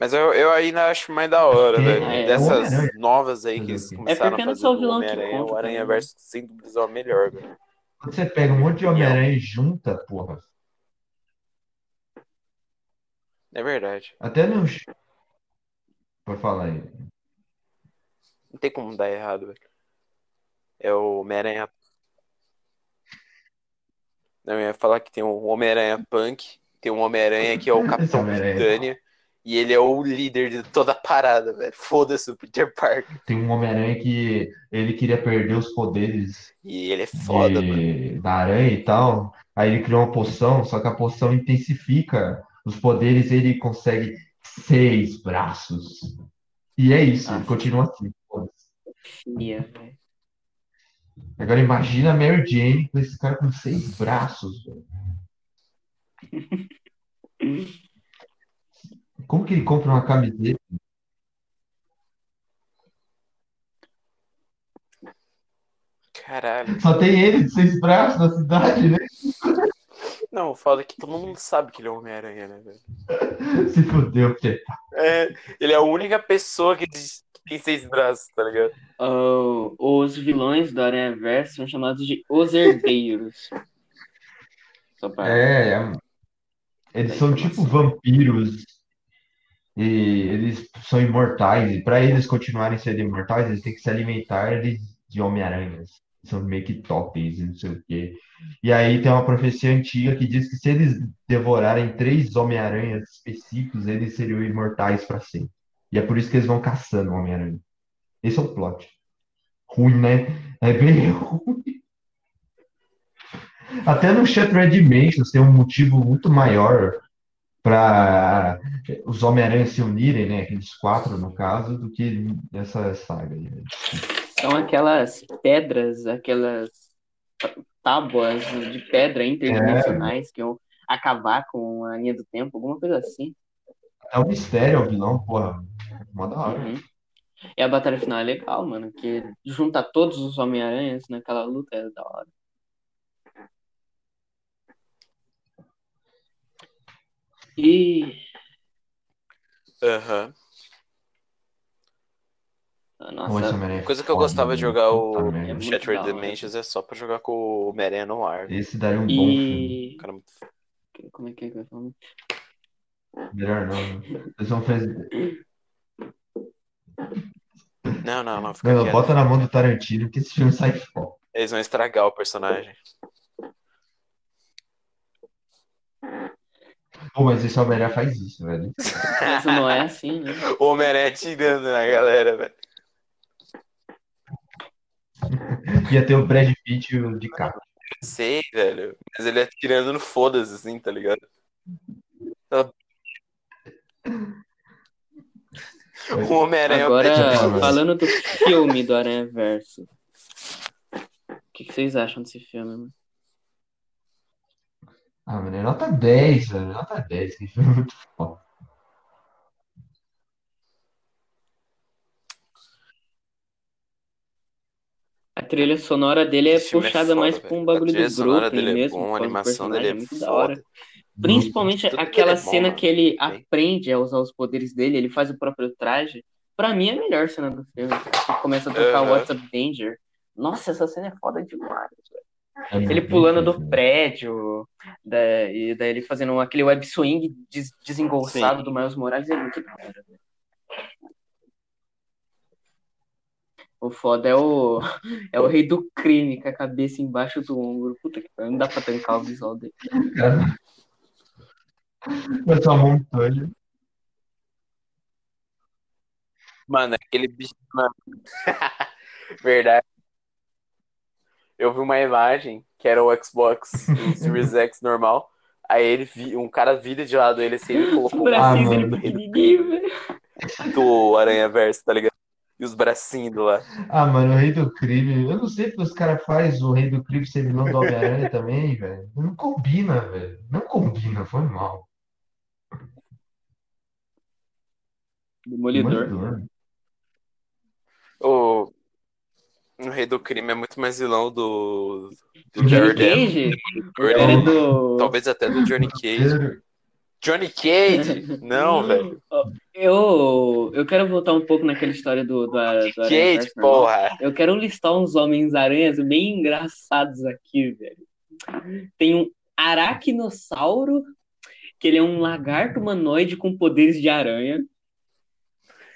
Mas eu, eu ainda acho mais da hora, É, velho. é, Dessas Homem-Aranha. novas aí que eles começaram É porque a não é fazer só o do vilão que conta o Aranha também. Verso sem dúvidas é o melhor, velho. Quando você pega um monte de Homem-Aranha e junta, porra, É verdade. até no. Pode falar aí. Não tem como dar errado, velho. É o Homem-Aranha. Não, eu ia falar que tem o Homem-Aranha Punk, tem um Homem-Aranha que é o Capitão Homem-Aranha. Britânia, e ele é o líder de toda a parada, velho. Foda-se o Peter Parker. Tem um Homem-Aranha que ele queria perder os poderes E ele é foda, mano. de, da aranha e tal. Aí ele criou uma poção, só que a poção intensifica os poderes, ele consegue seis braços. E é isso, ele Ah. continua assim. velho. Agora imagina a Mary Jane com esse cara com seis braços, velho. Como que ele compra uma camiseta? Caralho. Só tem ele de seis braços na cidade, né? Não, foda que todo mundo sabe que ele é o Homem-Aranha, né, velho? Se fudeu, porque É, ele é a única pessoa que tem seis braços, tá ligado? Oh, os vilões do Aranha Verso são chamados de Os Herdeiros. Só pra... É, é- eles são tipo vampiros e eles são imortais. E para eles continuarem sendo imortais, eles têm que se alimentar de, de Homem-Aranhas. São meio que topes e não sei o quê. E aí tem uma profecia antiga que diz que se eles devorarem três Homem-Aranhas específicos, eles seriam imortais para sempre. E é por isso que eles vão caçando o Homem-Aranha. Esse é o plot. Ruim, né? É bem ruim. Até no Shattered Dimensions tem um motivo muito maior para os Homem-Aranha se unirem, né? Aqueles quatro, no caso, do que nessa saga aí. né? São aquelas pedras, aquelas tábuas de pedra interdimensionais que vão acabar com a linha do tempo, alguma coisa assim. É um mistério, é um vilão, porra. Mó da hora. Uhum. E a batalha final é legal, mano, que junta todos os Homem-Aranhas naquela luta, é da hora. E Aham. esse nossa, é Coisa que eu foda, gostava de mano. jogar o muito Shattered. Dimensions é só pra jogar com o Homem-Aranha no ar. Esse daria um bom filme. e Cara, muito como é que é que eu falo? Melhor não. né? Eles vão fazer. Não, não, não, fica Não, bota na mão do Tarantino que esse filme sai fora. Eles vão estragar o personagem. Pô, mas esse Homem-Aranha faz isso, velho. Mas não é assim, né? O Homem-Aranha atirando na galera, velho. Ia ter o Brad Pitt e o DiCaprio. Sei, velho. Mas ele atirando no foda-se, assim, tá ligado? O Homem-Aranha Agora, é mas- falando do filme do Aranha Verso, o que, que vocês acham desse filme, mano? Ah, mano, é nota 10, velho. Nota 10. Que filme muito foda. A trilha sonora dele é Esse filme é puxada foda, mais pra um A bagulho trilha do sonora Brooklyn dele é mesmo, bom, a por causa do animação personagem, dele é é muito da foda. hora. Principalmente Tudo aquela dele é bom, cena mano. que ele Bem. aprende a usar os poderes dele, ele faz o próprio traje. Pra mim é a melhor cena do filme. Que começa a tocar Aham. What's Up Danger. Nossa, essa cena é foda demais, velho. Ele pulando do prédio, da, e daí ele fazendo aquele web swing des, desengolçado Sim. do Miles Morales é muito da hora, velho. O foda é o, é o rei do crime com a cabeça embaixo do ombro. Puta que pariu, não dá pra tancar o visual dele. Cara. Essa montanha. Mano, aquele bicho. Mano. Verdade. Eu vi uma imagem que era o Xbox, o Series X normal. Aí ele vi, um cara vira de lado ele assim, ele Os colocou o bracinhos Ah, dele pequenininho, do Aranha Verso, tá ligado? E os bracinhos do lá. Ah, mano, o Rei do Crime. Eu não sei porque os caras fazem o Rei do Crime ser vilão do Homem-Aranha também, velho. Não combina, velho. Não combina, foi mal. Demolidor. Demolidor. O, o Rei do Crime é muito mais vilão do, do Johnny Jared Cage? Era do. Talvez até do Johnny Cage. Johnny Cage? Não, velho. Eu, eu quero voltar um pouco naquela história do, do, do Cage, porra. Eu quero listar uns Homens-Aranhas bem engraçados aqui, velho. Tem um Aracnossauro, que ele é um lagarto humanoide com poderes de aranha.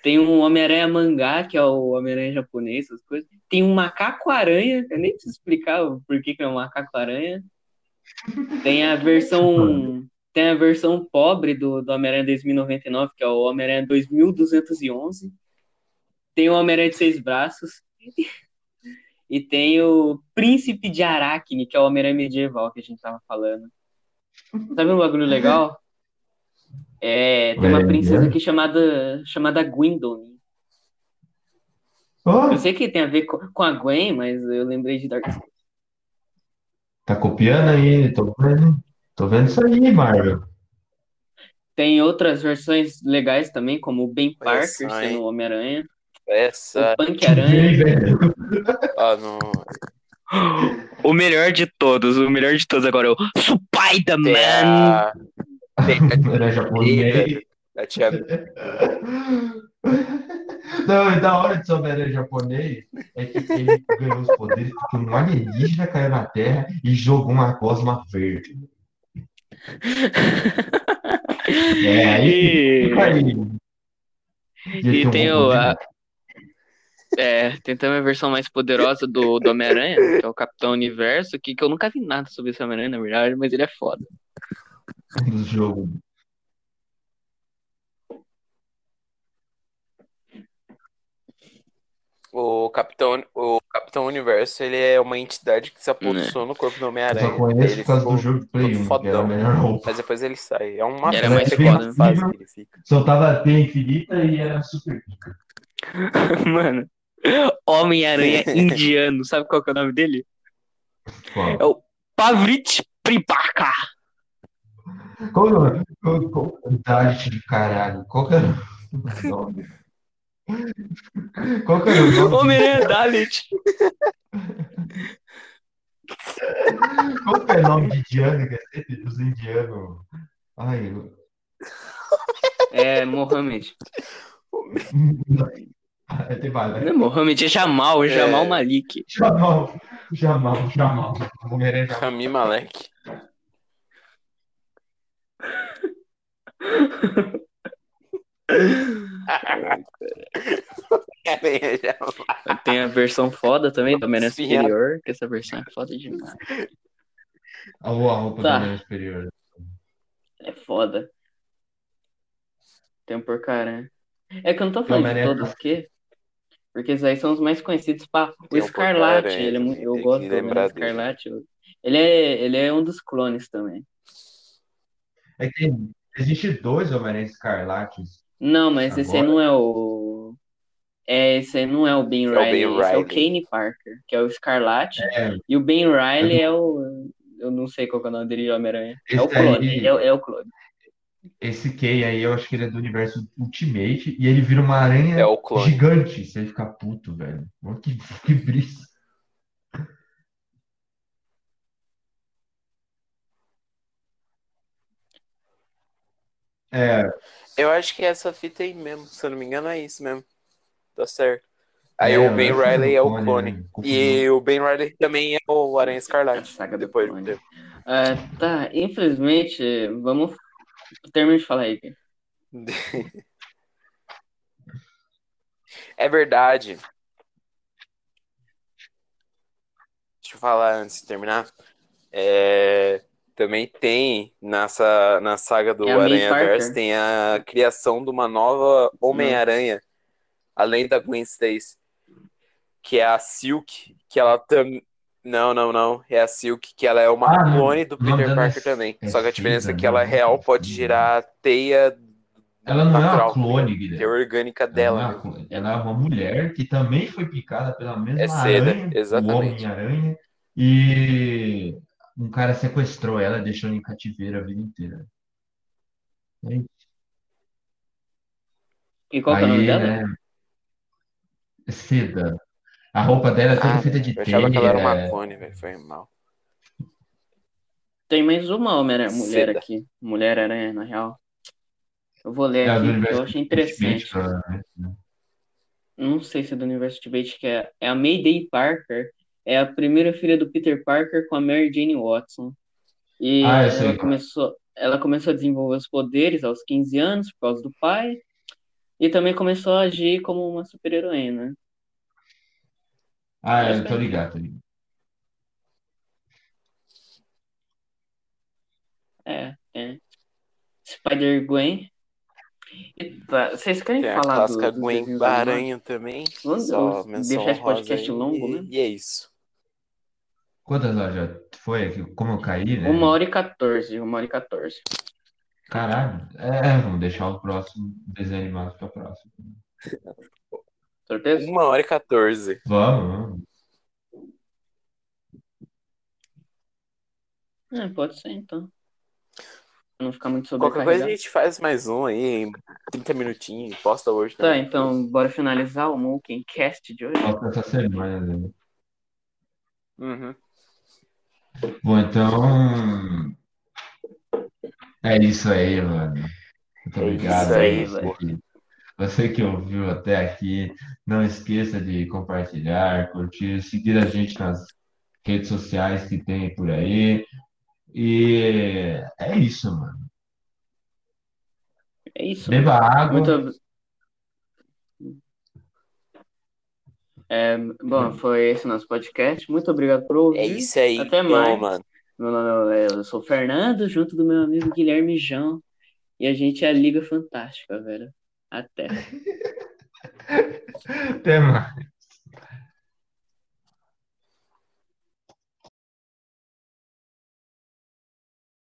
Tem um Homem-Aranha mangá, que é o Homem-Aranha japonês, essas coisas. Tem um macaco-aranha, eu nem preciso explicar o porquê que é um macaco-aranha. Tem a versão. Tem a versão pobre do, do Homem-Aranha 2099, que é o Homem-Aranha 2211. Tem o Homem-Aranha de seis braços. E tem o Príncipe de Aracne, que é o Homem-Aranha medieval que a gente tava falando. Sabe um bagulho legal? É, tem uma É, princesa é? aqui chamada, chamada Gwendolyn. Ó, Eu sei que tem a ver com, com a Gwen, mas eu lembrei de Dark Souls. tá copiando aí, tô vendo. Tô vendo isso aí, Marvel. Tem outras versões legais também, como o Ben Parker hein? sendo o Homem-Aranha, Essa. o Punk Aranha. Bem, velho. Ah, não. O melhor de todos, o melhor de todos agora é o Spider-Man. A. Tem Era japonês. a tia. Não, e da hora de souber japonês é que ele ganhou os poderes porque um alienígena caiu na Terra e jogou uma gosma verde. É, aí fica aí. E um tem o, a, é, tem também a versão mais poderosa do, do Homem-Aranha, que é o Capitão Universo, que, que eu nunca vi nada sobre esse Homem-Aranha, na verdade, mas ele é foda. do jogo. O Capitão, o Capitão Universo, ele é uma entidade que se apossou no corpo do Eu Homem-Aranha. só conheço Ele por causa do jogo de Play todo 1, que era a fodão. melhor roupa. Mas depois ele sai. É uma Era mais é foda. fase que ele fica. Soltava T infinita e era super. Mano, Homem-Aranha indiano, sabe qual que é o nome dele? Qual? É o Pavrit Pripaka. Qual o nome? Qual, Dalit do caralho. Qual que era o nome? Qual que era o nome? Homem-Aranha Dalit. Qual que é o nome de indiano? que é sempre Os indianos. Ai, eu... É Mohamed. É tem bala. Não é Mohamed, é Jamal, Jamal É. Malik. Jamal, Jamal, Jamal. Homem-Aranha Jamal. Rami Malek. Tem a versão foda também do Homem-Aranha Sim, Superior, que essa versão é foda demais. A roupa Tá. do Homem Superior. É foda. Tem um porcaranha. É que eu não tô falando de todos que. Porque esses aí são os mais conhecidos. Pá, o Escarlate, ele é eu gosto do. Escarlate. Ele é, ele é um dos clones também. É que tem, existe dois Homem-Aranha Escarlates. Não, mas esse aí Agora? não é o. É, esse aí não é o Ben É o Ben Riley, esse é o. Kane Parker, que é o Escarlate. É, E o Ben Riley é o. Eu não sei qual que é o nome dele de Homem-Aranha. É o Esse aí- clone, é, é o clone. esse Kay aí, eu acho que ele é do universo Ultimate e ele vira uma aranha É o clone. gigante. Você fica puto, velho. Que, que brisa. É, Eu acho que essa fita aí mesmo, se eu não me engano, é isso mesmo. Tá certo. Aí É, o Ben é Riley é o clone, clone. né? E o Ben Riley também é o Aranha Escarlate. saga do Depois, clone. depois. Ah, tá, infelizmente, vamos. Termina de falar aí. É verdade. Deixa eu falar antes de terminar. É, Também tem nessa na saga do É a May Aranha Verso Parker. tem a criação de uma nova Homem-Aranha, além da Gwen Stacy, que é a Silk, que ela também não, não, não, é a Silk, que ela é uma Ah, clone do o Peter dela é- Parker também. é Só que a diferença é que ela né? real pode girar teia ela não é natural, uma clone, teia Guilherme. orgânica Ela, dela. não é né? uma clone. Ela é uma mulher que também foi picada pela mesma É seda, aranha, o exatamente. Homem-Aranha, e um cara sequestrou ela, deixou ela em cativeiro a vida inteira. E qual que é o nome Aí, dela? né, seda. A roupa dela é toda Ah, feita de eu achava que ela era uma teia. clone, velho. Foi mal. Tem mais uma Homem-Aranha, mulher Seda. aqui. Mulher-Aranha, na real. Eu vou ler É a aqui porque eu achei interessante. né? Não sei se é do Universo Ultimate, que é, é a Mayday Parker. É a primeira filha do Peter Parker com a Mary Jane Watson. E Ah, ela começou, ela começou a desenvolver os poderes aos 15 anos por causa do pai. E também começou a agir como uma super-heroína. Ah, eu tô é. ligado, tô ligado. É, é. Spider-Gwen. Vocês querem Tem a falar clássica do, Gwen desenhos animados? Aranha também. Vamos- Só deixar esse podcast aí, longo e, mesmo? e é isso. Quantas horas já foi? Como eu caí, né? Uma hora e 14, uma hora e 14. Caralho. É, vamos deixar o próximo desenho animado pra próximo. Certeza? Uma hora e 14. Vamos, vamos. É, pode ser então. Pra não ficar muito Qualquer coisa a gente faz mais um aí, em 30 minutinhos. Posta hoje Tá, também. então bora finalizar o Mookin Cast de hoje. Falta essa semana, né? Uhum. Bom, então. É isso aí, mano. Muito É obrigado isso aí, você velho. que- Você que ouviu até aqui, não esqueça de compartilhar, curtir, seguir a gente nas redes sociais que tem por aí. E é isso, mano. É isso. Beba água. Muito. É, bom, foi esse nosso podcast. Muito obrigado por ouvir. É isso aí, Até mais. mano. Meu nome é, eu sou o Fernando, junto do meu amigo Guilherme João. E a gente é a Liga Fantástica, velho. Até. Até mais.